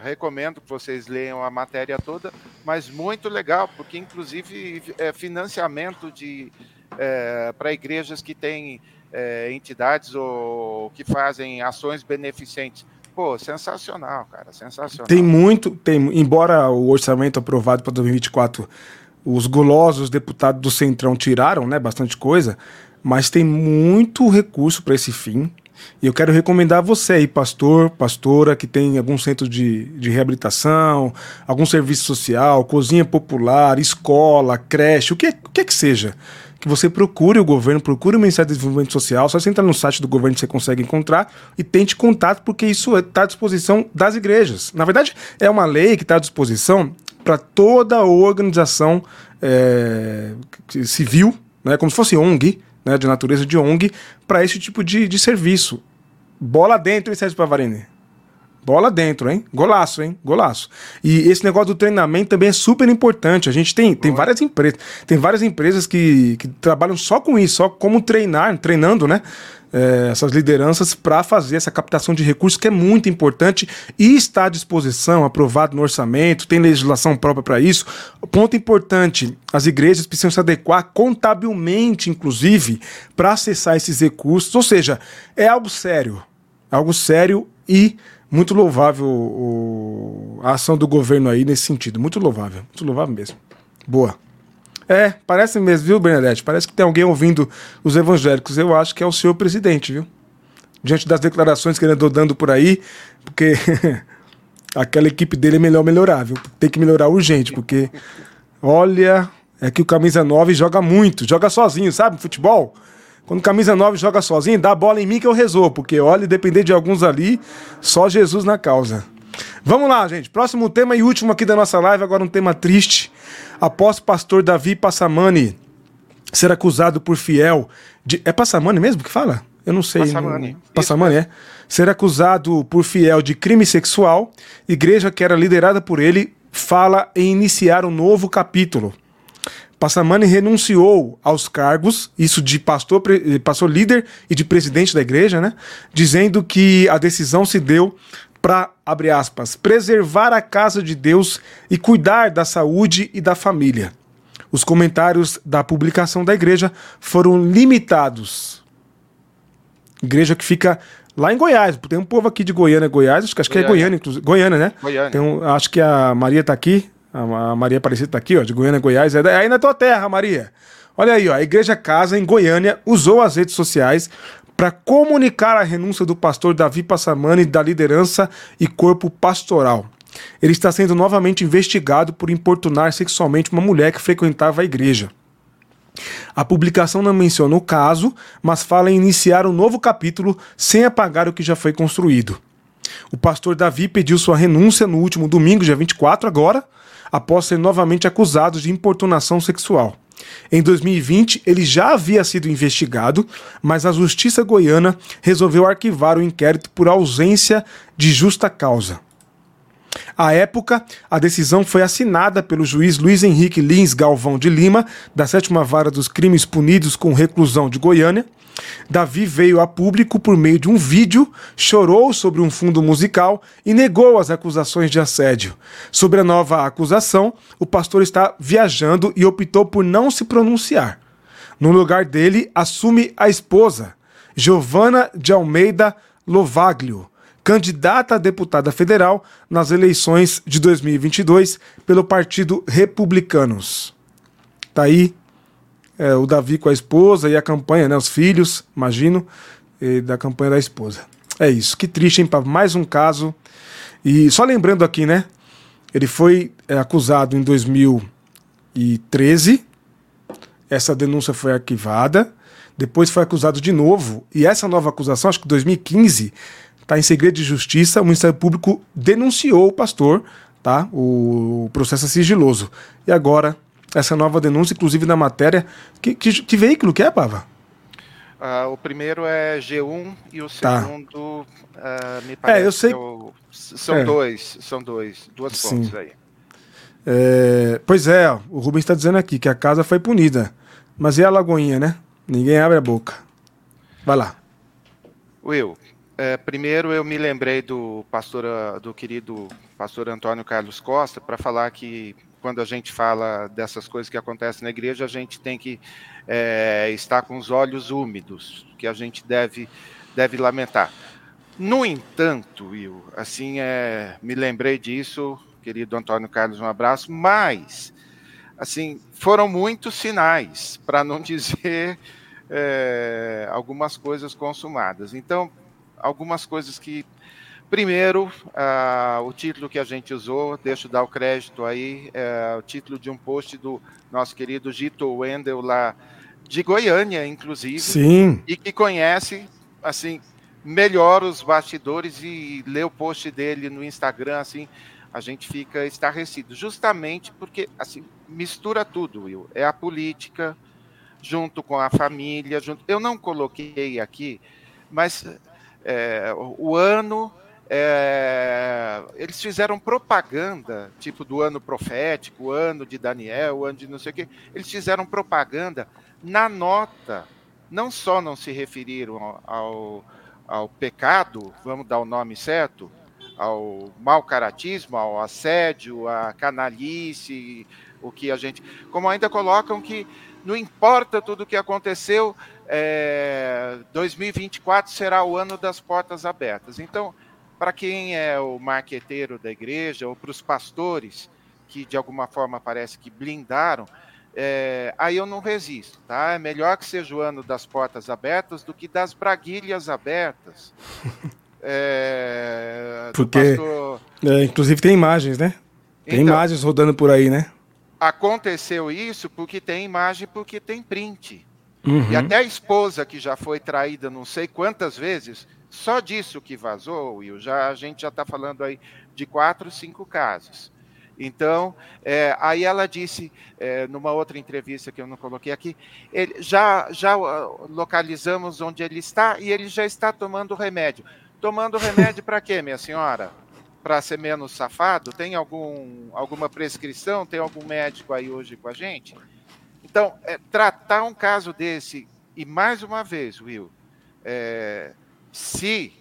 B: Recomendo que vocês leiam a matéria toda, mas muito legal, porque inclusive é financiamento de para igrejas que têm é, entidades ou que fazem ações beneficentes. Pô, sensacional, cara, sensacional.
A: Tem muito, tem, embora o orçamento aprovado para 2024, os gulosos deputados do Centrão tiraram, né, bastante coisa, mas tem muito recurso para esse fim. E eu quero recomendar a você aí, pastor, pastora, que tem algum centro de, de reabilitação, algum serviço social, cozinha popular, escola, creche, o que, o que é que seja que você procure o governo, procure o Ministério do Desenvolvimento Social, só você entrar no site do governo você consegue encontrar e tente contato, porque isso está à disposição das igrejas. Na verdade, é uma lei que está à disposição para toda a organização é, civil, né, como se fosse ONG, né, de natureza de ONG, para esse tipo de, de serviço. Bola dentro, hein, Sérgio Pavarini? Bola dentro, hein? Golaço, hein? Golaço. E esse negócio do treinamento também é super importante. A gente tem, tem várias empresas, tem várias empresas que, que trabalham só com isso, só como treinar, treinando, né? É, essas lideranças para fazer essa captação de recursos que é muito importante e está à disposição, aprovado no orçamento, tem legislação própria para isso. Ponto importante: as igrejas precisam se adequar contabilmente, inclusive, para acessar esses recursos. Ou seja, é algo sério, algo sério e muito louvável o, a ação do governo aí nesse sentido. Muito louvável. Muito louvável mesmo. Boa. É, parece mesmo, viu, Bernadette? Parece que tem alguém ouvindo os evangélicos. Eu acho que é o senhor presidente, viu? Diante das declarações que ele andou dando por aí, porque [laughs] aquela equipe dele é melhor melhorar, viu? Tem que melhorar urgente, porque olha, é que o camisa 9 joga muito, joga sozinho, sabe? Futebol. Quando camisa 9 joga sozinho, dá a bola em mim que eu resolvo, porque olha, depender de alguns ali, só Jesus na causa. Vamos lá, gente. Próximo tema e último aqui da nossa live, agora um tema triste. Após pastor Davi Passamani ser acusado por fiel de. É Passamani mesmo que fala? Eu não sei. Passamani. Passamani, é. Ser acusado por fiel de crime sexual, igreja que era liderada por ele fala em iniciar um novo capítulo. Passamani renunciou aos cargos, isso de pastor, pastor líder e de presidente da igreja, né? Dizendo que a decisão se deu para, abre aspas, preservar a casa de Deus e cuidar da saúde e da família. Os comentários da publicação da igreja foram limitados. Igreja que fica lá em Goiás. Tem um povo aqui de Goiânia, Goiás, acho, que Goiânia. é Goiânia, inclusive. Goiânia, né? Goiânia. Um, acho que a Maria está aqui, a Maria Aparecida está aqui, ó, de Goiânia, Goiás. É aí na tua terra, Maria. Olha aí, ó, a Igreja Casa, em Goiânia, usou as redes sociais para comunicar a renúncia do pastor Davi Passamani da liderança e corpo pastoral. Ele está sendo novamente investigado por importunar sexualmente uma mulher que frequentava a igreja. A publicação não menciona o caso, mas fala em iniciar um novo capítulo sem apagar o que já foi construído. O pastor Davi pediu sua renúncia no último domingo, dia 24, agora, após ser novamente acusado de importunação sexual. Em 2020, ele já havia sido investigado, mas a Justiça Goiana resolveu arquivar o inquérito por ausência de justa causa. À época, a decisão foi assinada pelo juiz Luiz Henrique Lins Galvão de Lima, da sétima vara dos crimes punidos com reclusão de Goiânia, Davi veio a público por meio de um vídeo, chorou sobre um fundo musical e negou as acusações de assédio. Sobre a nova acusação, o pastor está viajando e optou por não se pronunciar. No lugar dele, assume a esposa, Giovana de Almeida Lovaglio, candidata a deputada federal nas eleições de 2022 pelo Partido Republicanos. Tá aí é, o Davi com a esposa e a campanha, né, os filhos, imagino, da campanha da esposa. É isso. Que triste, hein, Pablo? Mais um caso. E só lembrando aqui, né? Ele foi é, acusado em 2013. Essa denúncia foi arquivada. Depois foi acusado de novo. E essa nova acusação, acho que 2015, está em segredo de justiça. O Ministério Público denunciou o pastor, tá? O processo é sigiloso. E agora essa nova denúncia, inclusive na matéria. Que, que, que veículo que é, Pava?
B: Uh, o primeiro é G1 e o tá. segundo
A: tá. uh, me parece é, eu sei. É o,
B: são é. dois, são dois, duas Sim. fontes aí.
A: É, pois é, o Rubens está dizendo aqui que a casa foi punida. Mas e a Lagoinha, né? Ninguém abre a boca. Vai lá.
B: Will, é, primeiro eu me lembrei do pastor, do querido pastor Antônio Carlos Costa para falar que quando a gente fala dessas coisas que acontecem na igreja, a gente tem que é, estar com os olhos úmidos, que a gente deve, deve lamentar. No entanto, Will, assim, é, me lembrei disso, querido Antônio Carlos, um abraço, mas, assim, foram muitos sinais, para não [laughs] dizer é, algumas coisas consumadas. Então, algumas coisas que Primeiro, uh, o título que a gente usou, deixa eu dar o crédito aí, é o título de um post do nosso querido Gito Wendel lá de Goiânia, inclusive.
A: Sim.
B: E que conhece, assim, melhor os bastidores e lê o post dele no Instagram, assim, a gente fica estarrecido. Justamente porque, assim, mistura tudo, Will. É a política junto com a família, junto... Eu não coloquei aqui, mas é, o ano é, eles fizeram propaganda, tipo do ano profético, o ano de Daniel, o ano de não sei o quê. Eles fizeram propaganda na nota. Não só não se referiram ao, ao pecado, vamos dar o nome certo, ao mau caratismo, ao assédio, à canalice, o que a gente. Como ainda colocam que não importa tudo o que aconteceu, é, 2024 será o ano das portas abertas. Então, para quem é o marqueteiro da igreja ou para os pastores que de alguma forma parece que blindaram, é, aí eu não resisto, tá? É melhor que seja o ano das portas abertas do que das braguilhas abertas. [laughs]
A: É, Porque, pastor... é, inclusive, tem imagens, né? Tem então, imagens rodando por aí, né?
B: Aconteceu isso porque tem imagem, porque tem print. Uhum. E até a esposa que já foi traída não sei quantas vezes só disso que vazou, Will, já, a gente já está falando aí de quatro, cinco casos. Então, é, aí ela disse, é, numa outra entrevista que eu não coloquei aqui, ele, já, já uh, localizamos onde ele está e ele já está tomando remédio. Tomando remédio para quê, minha senhora? Para ser menos safado? Tem algum, alguma prescrição? Tem algum médico aí hoje com a gente? Então, é, tratar um caso desse, e mais uma vez, Will, é, se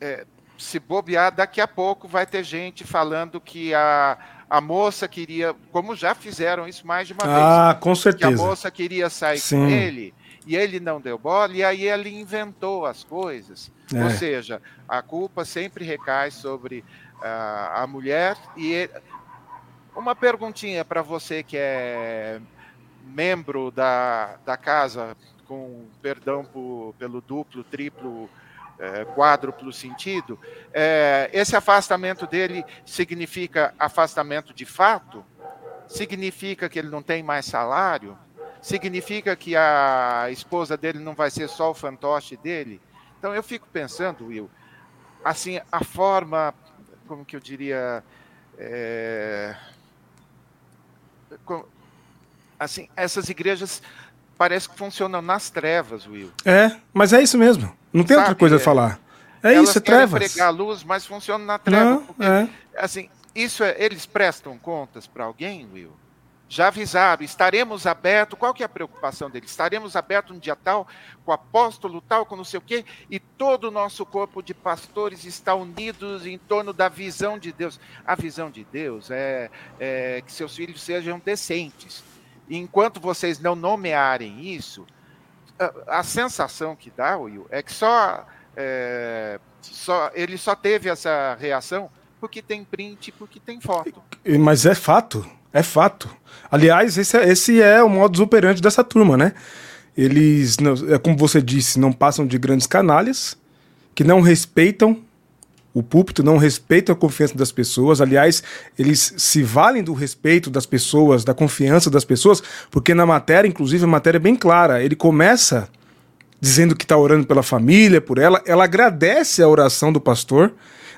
B: é, se bobear, daqui a pouco vai ter gente falando que a, a moça queria, como já fizeram isso mais de uma
A: ah,
B: vez.
A: Ah, com certeza.
B: Que a moça queria sair Sim. com ele e ele não deu bola, e aí ele inventou as coisas. É. Ou seja, a culpa sempre recai sobre uh, a mulher. E ele... uma perguntinha para você que é membro da, da casa, com perdão por, pelo duplo, triplo é, quádruplo sentido, é, esse afastamento dele significa afastamento de fato? Significa que ele não tem mais salário? Significa que a esposa dele não vai ser só o fantoche dele? Então eu fico pensando, Will, assim, a forma, como que eu diria, é, assim, essas igrejas parece que funcionam nas trevas, Will.
A: É, mas é isso mesmo. Não tem Sabe, outra coisa a falar. É isso, é trevas.
B: pregar a luz, mas funciona na treva. Não, porque, é. Assim, isso é, eles prestam contas para alguém, Will? Já avisaram, estaremos abertos. Qual que é a preocupação deles? Estaremos abertos um dia tal, com o apóstolo tal, com não sei o quê, e todo o nosso corpo de pastores está unidos em torno da visão de Deus. A visão de Deus é, é que seus filhos sejam decentes enquanto vocês não nomearem isso, a, a sensação que dá, Will, é que só, é, só ele só teve essa reação porque tem print, porque tem foto.
A: Mas é fato, é fato. Aliás, esse é, esse é o modus operandi dessa turma, né? Eles, é como você disse, não passam de grandes canalhas, que não respeitam o púlpito não respeita a confiança das pessoas. Aliás, eles se valem do respeito das pessoas, da confiança das pessoas, porque na matéria, inclusive, a matéria é bem clara. Ele começa dizendo que está orando pela família, por ela. Ela agradece a oração do pastor.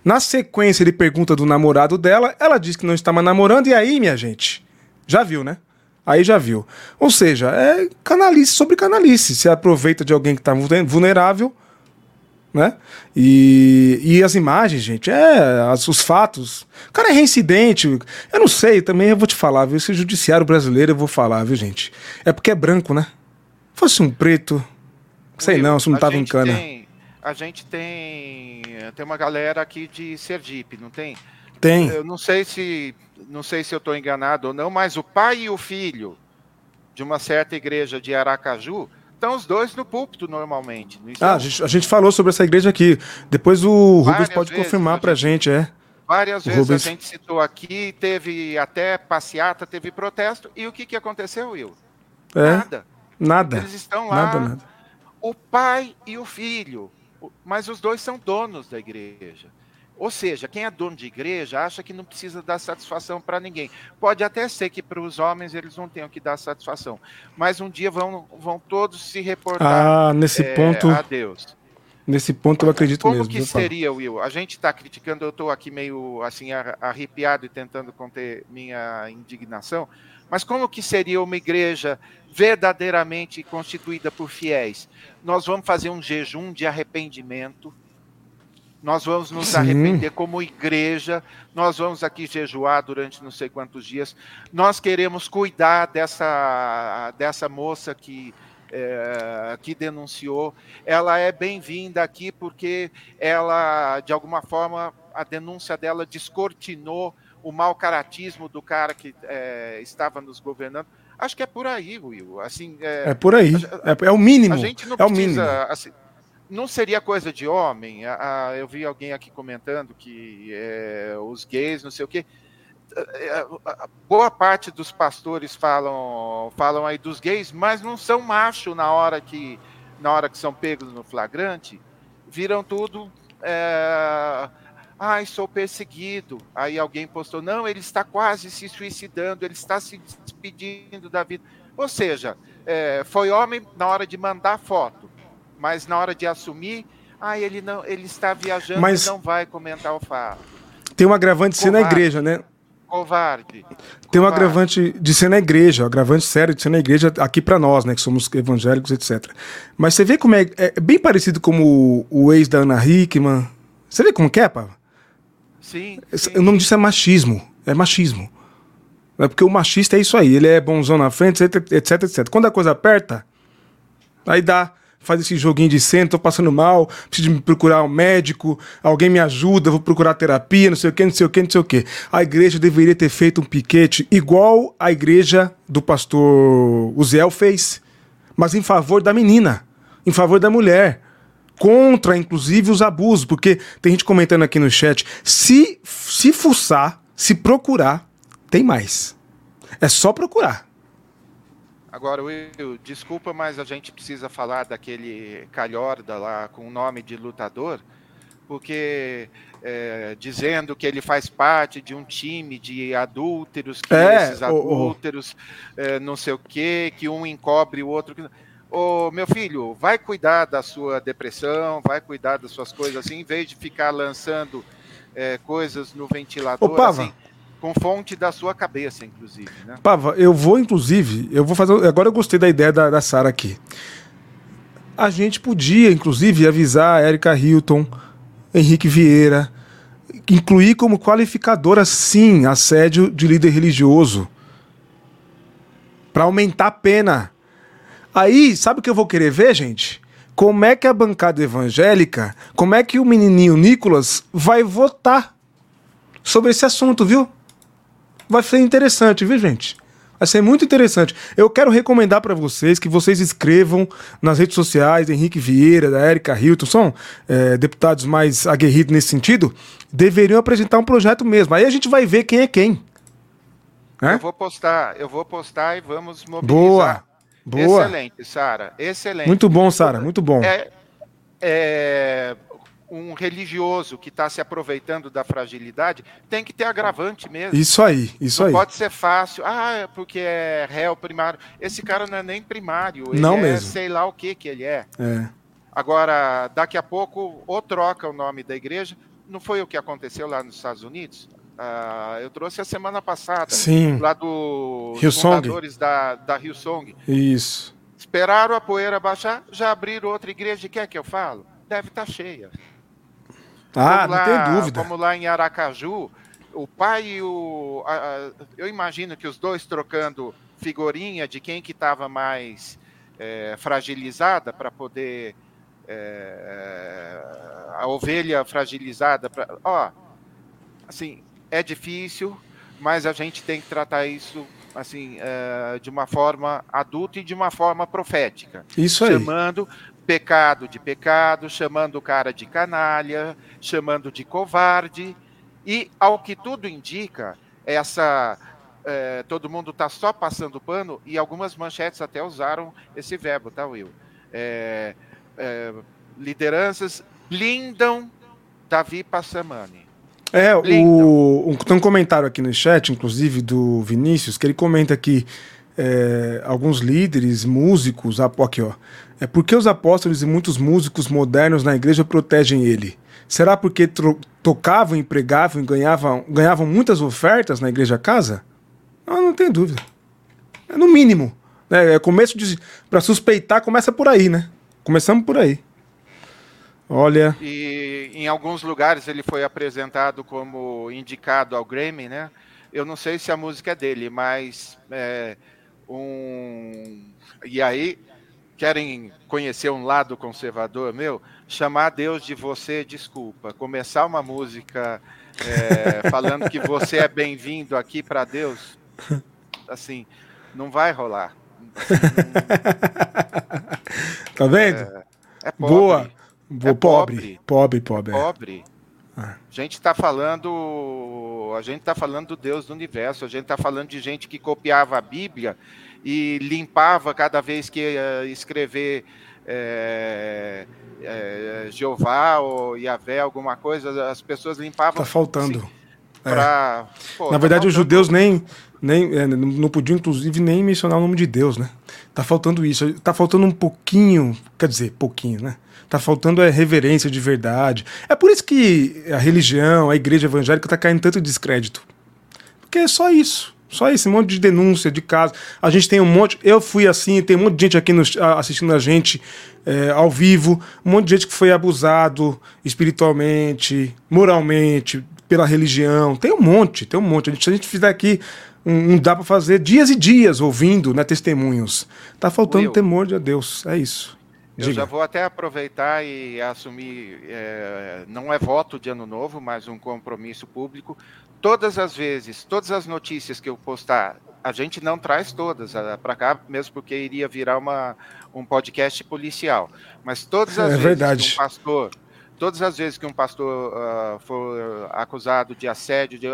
A: Na sequência, ele pergunta do namorado dela. Ela diz que não está mais namorando. E aí, minha gente? Já viu, né? Aí já viu. Ou seja, é canalice sobre canalice. Se aproveita de alguém que está vulnerável né? E, e as imagens, gente, é, as, os fatos. O cara é reincidente. Eu não sei, também eu vou te falar, viu? Esse judiciário brasileiro eu vou falar, viu, gente? É porque é branco, né? Fosse um preto, sei não, se não tava em cana.
B: Tem, a gente tem. Tem uma galera aqui de Sergipe, não tem?
A: Tem.
B: Eu não sei se não sei se eu estou enganado ou não, mas o pai e o filho de uma certa igreja de Aracaju estão os dois no púlpito normalmente.
A: Ah, a gente, a gente, falou sobre essa igreja aqui. Depois o Rubens pode vezes, confirmar para a gente, é.
B: Várias vezes Rubens... a gente citou aqui, teve até passeata, teve protesto. E o que, que aconteceu, Will?
A: É, nada. Nada.
B: Eles estão lá.
A: Nada, nada.
B: O pai e o filho. Mas os dois são donos da igreja. Ou seja, quem é dono de igreja acha que não precisa dar satisfação para ninguém. Pode até ser que para os homens eles não tenham que dar satisfação, mas um dia vão, vão todos se reportar
A: ah, nesse é, ponto,
B: a Deus.
A: Nesse ponto eu acredito
B: Como
A: mesmo.
B: Como que seria, Will? A gente está criticando, eu estou aqui meio assim arrepiado e tentando conter minha indignação, mas como que seria uma igreja verdadeiramente constituída por fiéis? Nós vamos fazer um jejum de arrependimento, nós vamos nos Sim. arrepender como igreja, nós vamos aqui jejuar durante não sei quantos dias. Nós queremos cuidar dessa, dessa moça que, é, que denunciou. Ela é bem-vinda aqui porque ela, de alguma forma, a denúncia dela descortinou o mau caratismo do cara que é, estava nos governando. Acho que é por aí, Will. Assim,
A: é, é por aí. É, é, o mínimo. A
B: gente não
A: é
B: precisa,
A: o mínimo.
B: Assim, não seria coisa de homem? Ah, eu vi alguém aqui comentando que é, os gays, não sei o quê. É, boa parte dos pastores falam, falam aí dos gays, mas não são macho na hora que, na hora que são pegos no flagrante. Viram tudo. É, Ai, sou perseguido. Aí alguém postou: não, ele está quase se suicidando, ele está se despedindo da vida. Ou seja, é, foi homem na hora de mandar foto mas na hora de assumir, ah, ele não, ele está viajando mas... e não vai comentar o fato.
A: Tem um agravante de ser na igreja, né?
B: Covarde.
A: Tem um agravante de ser na igreja, um agravante sério de ser na igreja aqui para nós, né, que somos evangélicos, etc. Mas você vê como é, é bem parecido como o, o ex da Ana Hickman. Você vê como que é, pá?
B: Sim,
A: sim. O nome disso é machismo. É machismo. É porque o machista é isso aí, ele é bonzão na frente, etc, etc, etc. Quando a coisa aperta, aí dá faz esse joguinho de centro, tô passando mal, preciso procurar um médico, alguém me ajuda, vou procurar terapia, não sei o que, não sei o que, não sei o que. A igreja deveria ter feito um piquete igual a igreja do pastor Uziel fez, mas em favor da menina, em favor da mulher. Contra, inclusive, os abusos, porque tem gente comentando aqui no chat. Se, se fuçar, se procurar, tem mais. É só procurar.
B: Agora, Will, desculpa, mas a gente precisa falar daquele calhorda lá com o nome de lutador, porque é, dizendo que ele faz parte de um time de adúlteros, que é, esses adúlteros, oh, oh. É, não sei o quê, que um encobre o outro. Ô, meu filho, vai cuidar da sua depressão, vai cuidar das suas coisas assim, em vez de ficar lançando é, coisas no ventilador.
A: Ô, Pava,
B: assim, com fonte da sua cabeça, inclusive. Né?
A: Pava, eu vou, inclusive, eu vou fazer. Agora eu gostei da ideia da, da Sara aqui. A gente podia, inclusive, avisar a Erika Hilton, Henrique Vieira, incluir como qualificadora, sim, assédio de líder religioso. Para aumentar a pena. Aí, sabe o que eu vou querer ver, gente? Como é que a bancada evangélica, como é que o menininho Nicolas vai votar sobre esse assunto, viu? Vai ser interessante, viu, gente? Vai ser muito interessante. Eu quero recomendar para vocês que vocês escrevam nas redes sociais, Henrique Vieira, da Erika Hilton, são é, deputados mais aguerridos nesse sentido, deveriam apresentar um projeto mesmo. Aí a gente vai ver quem é quem.
B: É? Eu vou postar, eu vou postar e vamos mobilizar.
A: Boa, boa.
B: Excelente, Sara, excelente.
A: Muito bom, Sara, muito bom.
B: É, é, um religioso que está se aproveitando da fragilidade, tem que ter agravante mesmo.
A: Isso aí, isso
B: não
A: aí.
B: Pode ser fácil. Ah, é porque é réu primário. Esse cara não é nem primário. Ele
A: não
B: é
A: mesmo.
B: sei lá o que que ele é.
A: É.
B: Agora, daqui a pouco, ou troca o nome da igreja. Não foi o que aconteceu lá nos Estados Unidos? Ah, eu trouxe a semana passada.
A: Sim.
B: Lá dos Rio fundadores da, da Rio Song.
A: Isso.
B: Esperaram a poeira baixar, já abriram outra igreja. Quer que eu falo? Deve estar tá cheia.
A: Ah, não tem dúvida.
B: Como lá em Aracaju, o pai e o. A, a, eu imagino que os dois trocando figurinha de quem que estava mais é, fragilizada para poder. É, a ovelha fragilizada. Pra, ó, assim, é difícil. mas a gente tem que tratar isso assim uh, de uma forma adulta e de uma forma profética.
A: Isso aí.
B: Chamando pecado de pecado, chamando o cara de canalha, chamando de covarde e ao que tudo indica essa é, todo mundo está só passando pano e algumas manchetes até usaram esse verbo, tá, Will? É, é, lideranças blindam Davi Passamani.
A: É, o, um, tem um comentário aqui no chat, inclusive, do Vinícius, que ele comenta que é, alguns líderes, músicos, aqui ó, é porque os apóstolos e muitos músicos modernos na igreja protegem ele. Será porque tocavam, empregavam e ganhavam, ganhavam muitas ofertas na igreja casa? Não, não tem dúvida. É no mínimo. Né? É começo de. Para suspeitar, começa por aí, né? Começamos por aí. Olha.
B: E em alguns lugares ele foi apresentado como indicado ao Grammy, né? Eu não sei se a música é dele, mas é, um. E aí, querem conhecer um lado conservador meu? Chamar Deus de você, desculpa. Começar uma música é, [laughs] falando que você é bem-vindo aqui para Deus assim, não vai rolar. Assim, [laughs]
A: tá vendo?
B: É, é pobre.
A: Boa. É pobre. Pobre, pobre.
B: É. Pobre. Ah. A gente está falando, a gente está falando do Deus do universo. A gente está falando de gente que copiava a Bíblia e limpava cada vez que ia escrever é, é, Jeová ou Yahvé, alguma coisa. As pessoas limpavam.
A: Tá faltando. Assim,
B: pra,
A: é. pô, Na tá verdade, os judeus nem nem é, não podiam inclusive nem mencionar o nome de Deus, né? Tá faltando isso, tá faltando um pouquinho, quer dizer, pouquinho, né? Tá faltando é reverência de verdade. É por isso que a religião, a igreja evangélica tá caindo tanto descrédito. Porque é só isso. Só esse monte de denúncia de casos. A gente tem um monte. Eu fui assim, tem um monte de gente aqui nos, assistindo a gente é, ao vivo, um monte de gente que foi abusado espiritualmente, moralmente, pela religião. Tem um monte, tem um monte. A gente, se a gente fizer aqui não dá para fazer dias e dias ouvindo né, testemunhos. Tá faltando Will, temor de Deus, é isso.
B: Eu Diga. já vou até aproveitar e assumir, é, não é voto de ano novo, mas um compromisso público. Todas as vezes, todas as notícias que eu postar, a gente não traz todas para cá, mesmo porque iria virar uma, um podcast policial. Mas todas as
A: é
B: vezes
A: verdade.
B: que um pastor, todas as vezes que um pastor uh, for acusado de assédio, de,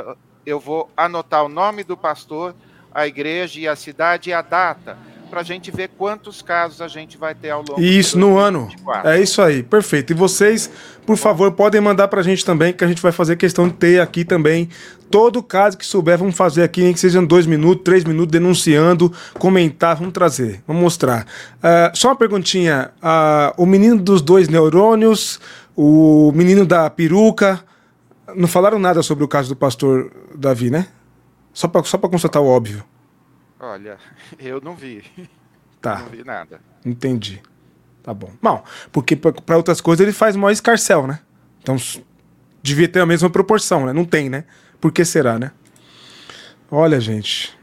B: eu vou anotar o nome do pastor, a igreja e a cidade e a data, para a gente ver quantos casos a gente vai ter ao longo
A: Isso, no ano. É isso aí, perfeito. E vocês, por favor, podem mandar para a gente também, que a gente vai fazer questão de ter aqui também todo caso que souber, vamos fazer aqui, nem que sejam dois minutos, três minutos, denunciando, comentar, vamos trazer, vamos mostrar. Uh, só uma perguntinha: uh, o menino dos dois neurônios, o menino da peruca, não falaram nada sobre o caso do pastor Davi, né? Só para só constatar o óbvio.
B: Olha, [laughs] eu não vi.
A: Tá.
B: Não vi nada.
A: Entendi. Tá bom. Bom, porque para outras coisas ele faz maior escarcel, né? Então devia ter a mesma proporção, né? Não tem, né? Por que será, né? Olha, gente.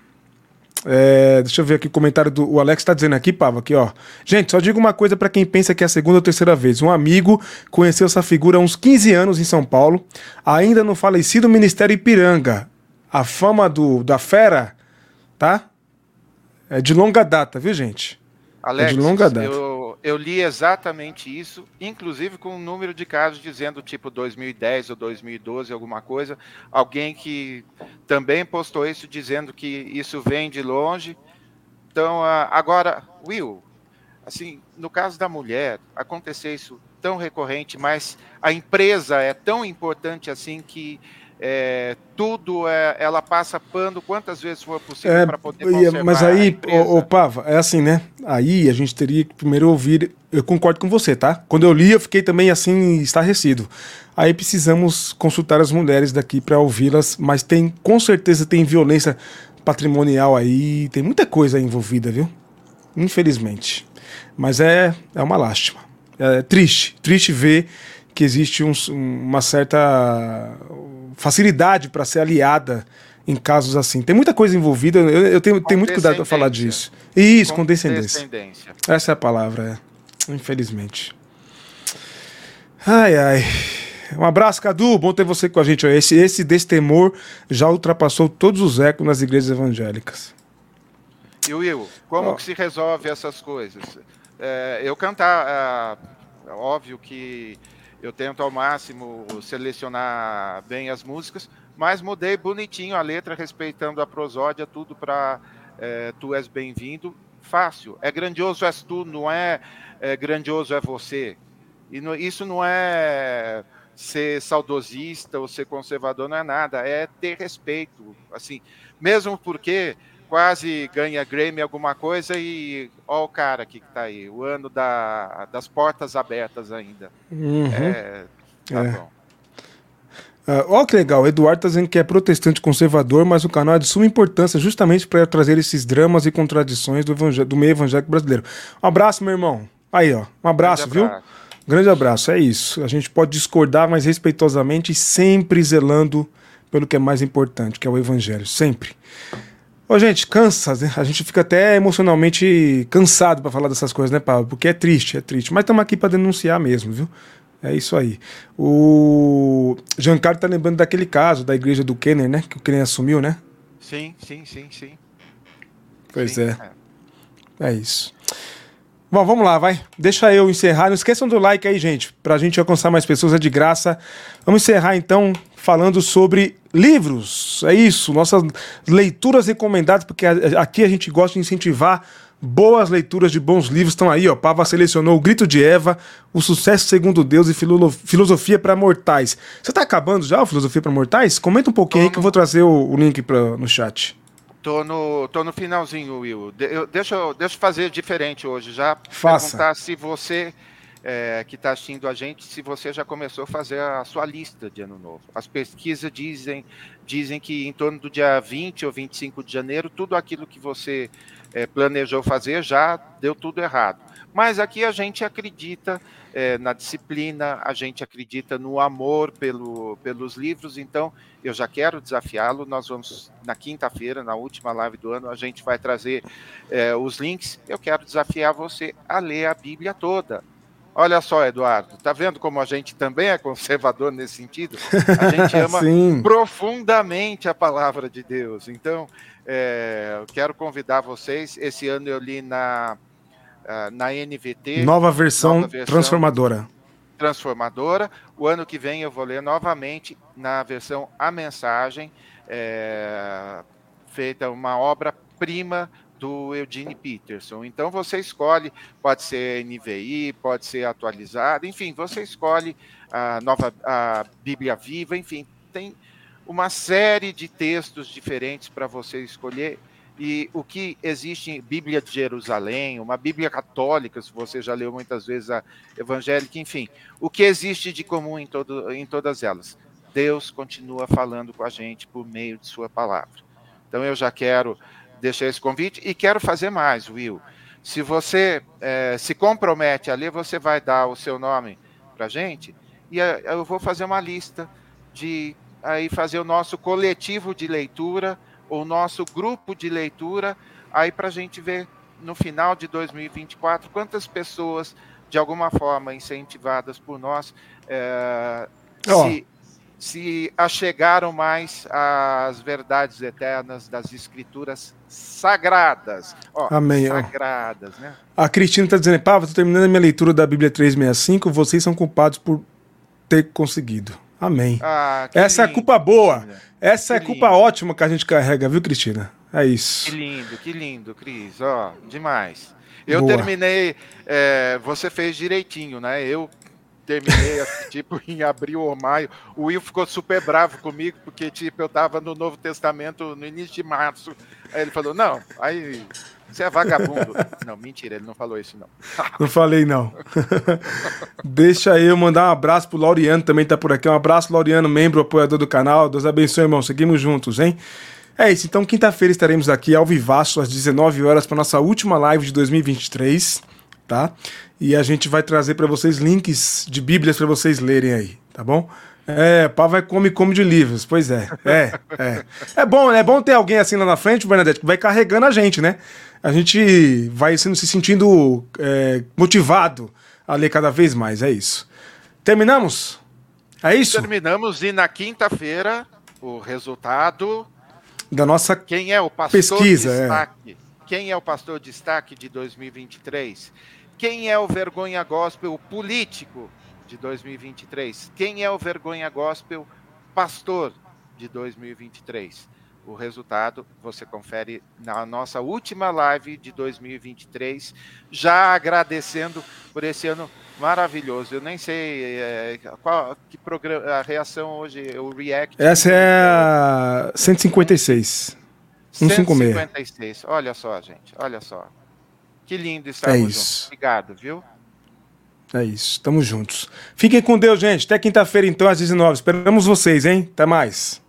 A: É, deixa eu ver aqui o comentário do o Alex está dizendo aqui, Pava, aqui, ó. Gente, só digo uma coisa para quem pensa que é a segunda ou terceira vez. Um amigo conheceu essa figura há uns 15 anos em São Paulo, ainda no falecido Ministério Ipiranga. A fama do, da fera, tá? É de longa data, viu, gente?
B: Alex,
A: é de longa data.
B: Eu, eu li exatamente isso, inclusive com o um número de casos dizendo tipo 2010 ou 2012, alguma coisa. Alguém que também postou isso dizendo que isso vem de longe. Então, agora, Will, assim, no caso da mulher, acontecer isso tão recorrente, mas a empresa é tão importante assim que é, tudo é, ela passa pano quantas vezes for possível
A: é,
B: para poder conservar
A: Mas aí, o, Pava, é assim, né? Aí a gente teria que primeiro ouvir. Eu concordo com você, tá? Quando eu li, eu fiquei também assim, estarrecido. Aí precisamos consultar as mulheres daqui para ouvi-las, mas tem, com certeza, tem violência patrimonial aí, tem muita coisa envolvida, viu? Infelizmente. Mas é, é uma lástima. É triste, triste ver que existe um, uma certa facilidade para ser aliada em casos assim. Tem muita coisa envolvida, eu, eu tenho, tenho muito cuidado para falar disso. Isso, com descendência. Essa é a palavra, é. infelizmente. Ai, ai. Um abraço, Cadu. Bom ter você com a gente. Esse, esse destemor já ultrapassou todos os ecos nas igrejas evangélicas.
B: E Will, como oh. que se resolve essas coisas? É, eu cantar, é, óbvio que eu tento ao máximo selecionar bem as músicas, mas mudei bonitinho a letra, respeitando a prosódia, tudo para é, Tu és bem-vindo. Fácil. É grandioso és tu, não é, é grandioso é você. E no, isso não é ser saudosista ou ser conservador, não é nada. É ter respeito. Assim, mesmo porque quase ganha Grammy alguma coisa e ó o cara aqui que tá aí, o ano da, das portas abertas ainda.
A: Uhum. É, tá é. bom. Uh, ó que legal, o Eduardo tá dizendo que é protestante conservador, mas o canal é de suma importância justamente para trazer esses dramas e contradições do, do meio evangélico brasileiro. Um abraço, meu irmão. Aí, ó. Um abraço, Grande viu? Abraço. Grande abraço, é isso. A gente pode discordar, mas respeitosamente e sempre zelando pelo que é mais importante, que é o evangelho. Sempre. Ô, gente, cansa, né? A gente fica até emocionalmente cansado para falar dessas coisas, né, Paulo? Porque é triste, é triste. Mas estamos aqui para denunciar mesmo, viu? É isso aí. O Giancarlo tá lembrando daquele caso da igreja do Kenner, né? Que o Kenner assumiu, né?
B: Sim, sim, sim, sim.
A: Pois sim, é. é. É isso. Bom, vamos lá, vai. Deixa eu encerrar. Não esqueçam do like aí, gente, pra gente alcançar mais pessoas, é de graça. Vamos encerrar então falando sobre livros. É isso, nossas leituras recomendadas, porque aqui a gente gosta de incentivar Boas leituras de bons livros estão aí, ó. Pava selecionou O Grito de Eva, O Sucesso Segundo Deus e Filosofia para Mortais. Você tá acabando já o Filosofia para Mortais? Comenta um pouquinho aí que eu vou trazer o, o link pra, no chat.
B: Tô no, tô no finalzinho, Will. De, eu, deixa, eu, deixa eu fazer diferente hoje. Já
A: Faça.
B: perguntar se você é, que está assistindo a gente, se você já começou a fazer a sua lista de ano novo. As pesquisas dizem, dizem que em torno do dia 20 ou 25 de janeiro, tudo aquilo que você é, planejou fazer já deu tudo errado. Mas aqui a gente acredita é, na disciplina, a gente acredita no amor pelo, pelos livros, então eu já quero desafiá-lo. Nós vamos, na quinta-feira, na última live do ano, a gente vai trazer é, os links. Eu quero desafiar você a ler a Bíblia toda. Olha só, Eduardo, tá vendo como a gente também é conservador nesse sentido? A gente [laughs] ama profundamente a palavra de Deus. Então, é, eu quero convidar vocês. Esse ano eu li na, ah, na NVT.
A: Nova versão, nova versão transformadora.
B: Transformadora. O ano que vem eu vou ler novamente na versão A Mensagem, é, feita uma obra-prima do Eugene Peterson. Então você escolhe, pode ser NVI, pode ser atualizado, enfim, você escolhe a nova a Bíblia Viva, enfim, tem uma série de textos diferentes para você escolher. E o que existe em Bíblia de Jerusalém, uma Bíblia católica, se você já leu muitas vezes a evangélica, enfim, o que existe de comum em, todo, em todas elas? Deus continua falando com a gente por meio de Sua palavra. Então eu já quero deixar esse convite e quero fazer mais, Will. Se você é, se compromete a ler, você vai dar o seu nome para a gente e eu vou fazer uma lista de aí fazer o nosso coletivo de leitura, o nosso grupo de leitura, aí para a gente ver no final de 2024 quantas pessoas, de alguma forma incentivadas por nós, é, oh. se, se achegaram mais às verdades eternas das escrituras sagradas.
A: Oh, Amém.
B: Sagradas, né?
A: A Cristina está dizendo, Pá, estou terminando a minha leitura da Bíblia 365, vocês são culpados por ter conseguido. Amém. Ah, Essa lindo, é a culpa boa. Cristina. Essa que é a culpa lindo. ótima que a gente carrega, viu, Cristina? É isso.
B: Que lindo, que lindo, Cris. Ó, demais. Eu boa. terminei. É, você fez direitinho, né? Eu terminei [laughs] assim, tipo em abril ou maio. O Will ficou super bravo comigo porque tipo eu tava no Novo Testamento no início de março. Aí ele falou: "Não, aí você é vagabundo. [laughs] não, mentira, ele não falou isso, não.
A: não falei, não. [laughs] Deixa eu mandar um abraço pro Laureano, também tá por aqui. Um abraço, Laureano, membro, apoiador do canal. Deus abençoe, irmão. Seguimos juntos, hein? É isso, então quinta-feira estaremos aqui ao vivaço às 19 horas para nossa última live de 2023, tá? E a gente vai trazer para vocês links de Bíblias para vocês lerem aí, tá bom? É, pá vai come come de livros. Pois é, é, é. É bom, é bom ter alguém assim lá na frente, Bernadette, que vai carregando a gente, né? A gente vai sendo, se sentindo é, motivado a ler cada vez mais, é isso. Terminamos? É isso?
B: Terminamos e na quinta-feira o resultado
A: da nossa
B: quem é o pastor
A: pesquisa,
B: é. destaque? É. Quem é o pastor destaque de 2023? Quem é o vergonha gospel político de 2023? Quem é o vergonha gospel pastor de 2023? O resultado você confere na nossa última live de 2023, já agradecendo por esse ano maravilhoso. Eu nem sei é, qual que programa, a reação hoje, o React.
A: Essa é a 156. 156.
B: 156. Olha só, gente, olha só. Que lindo estarmos é juntos. Obrigado, viu?
A: É isso, estamos juntos. Fiquem com Deus, gente. Até quinta-feira, então, às 19 Esperamos vocês, hein? Até mais.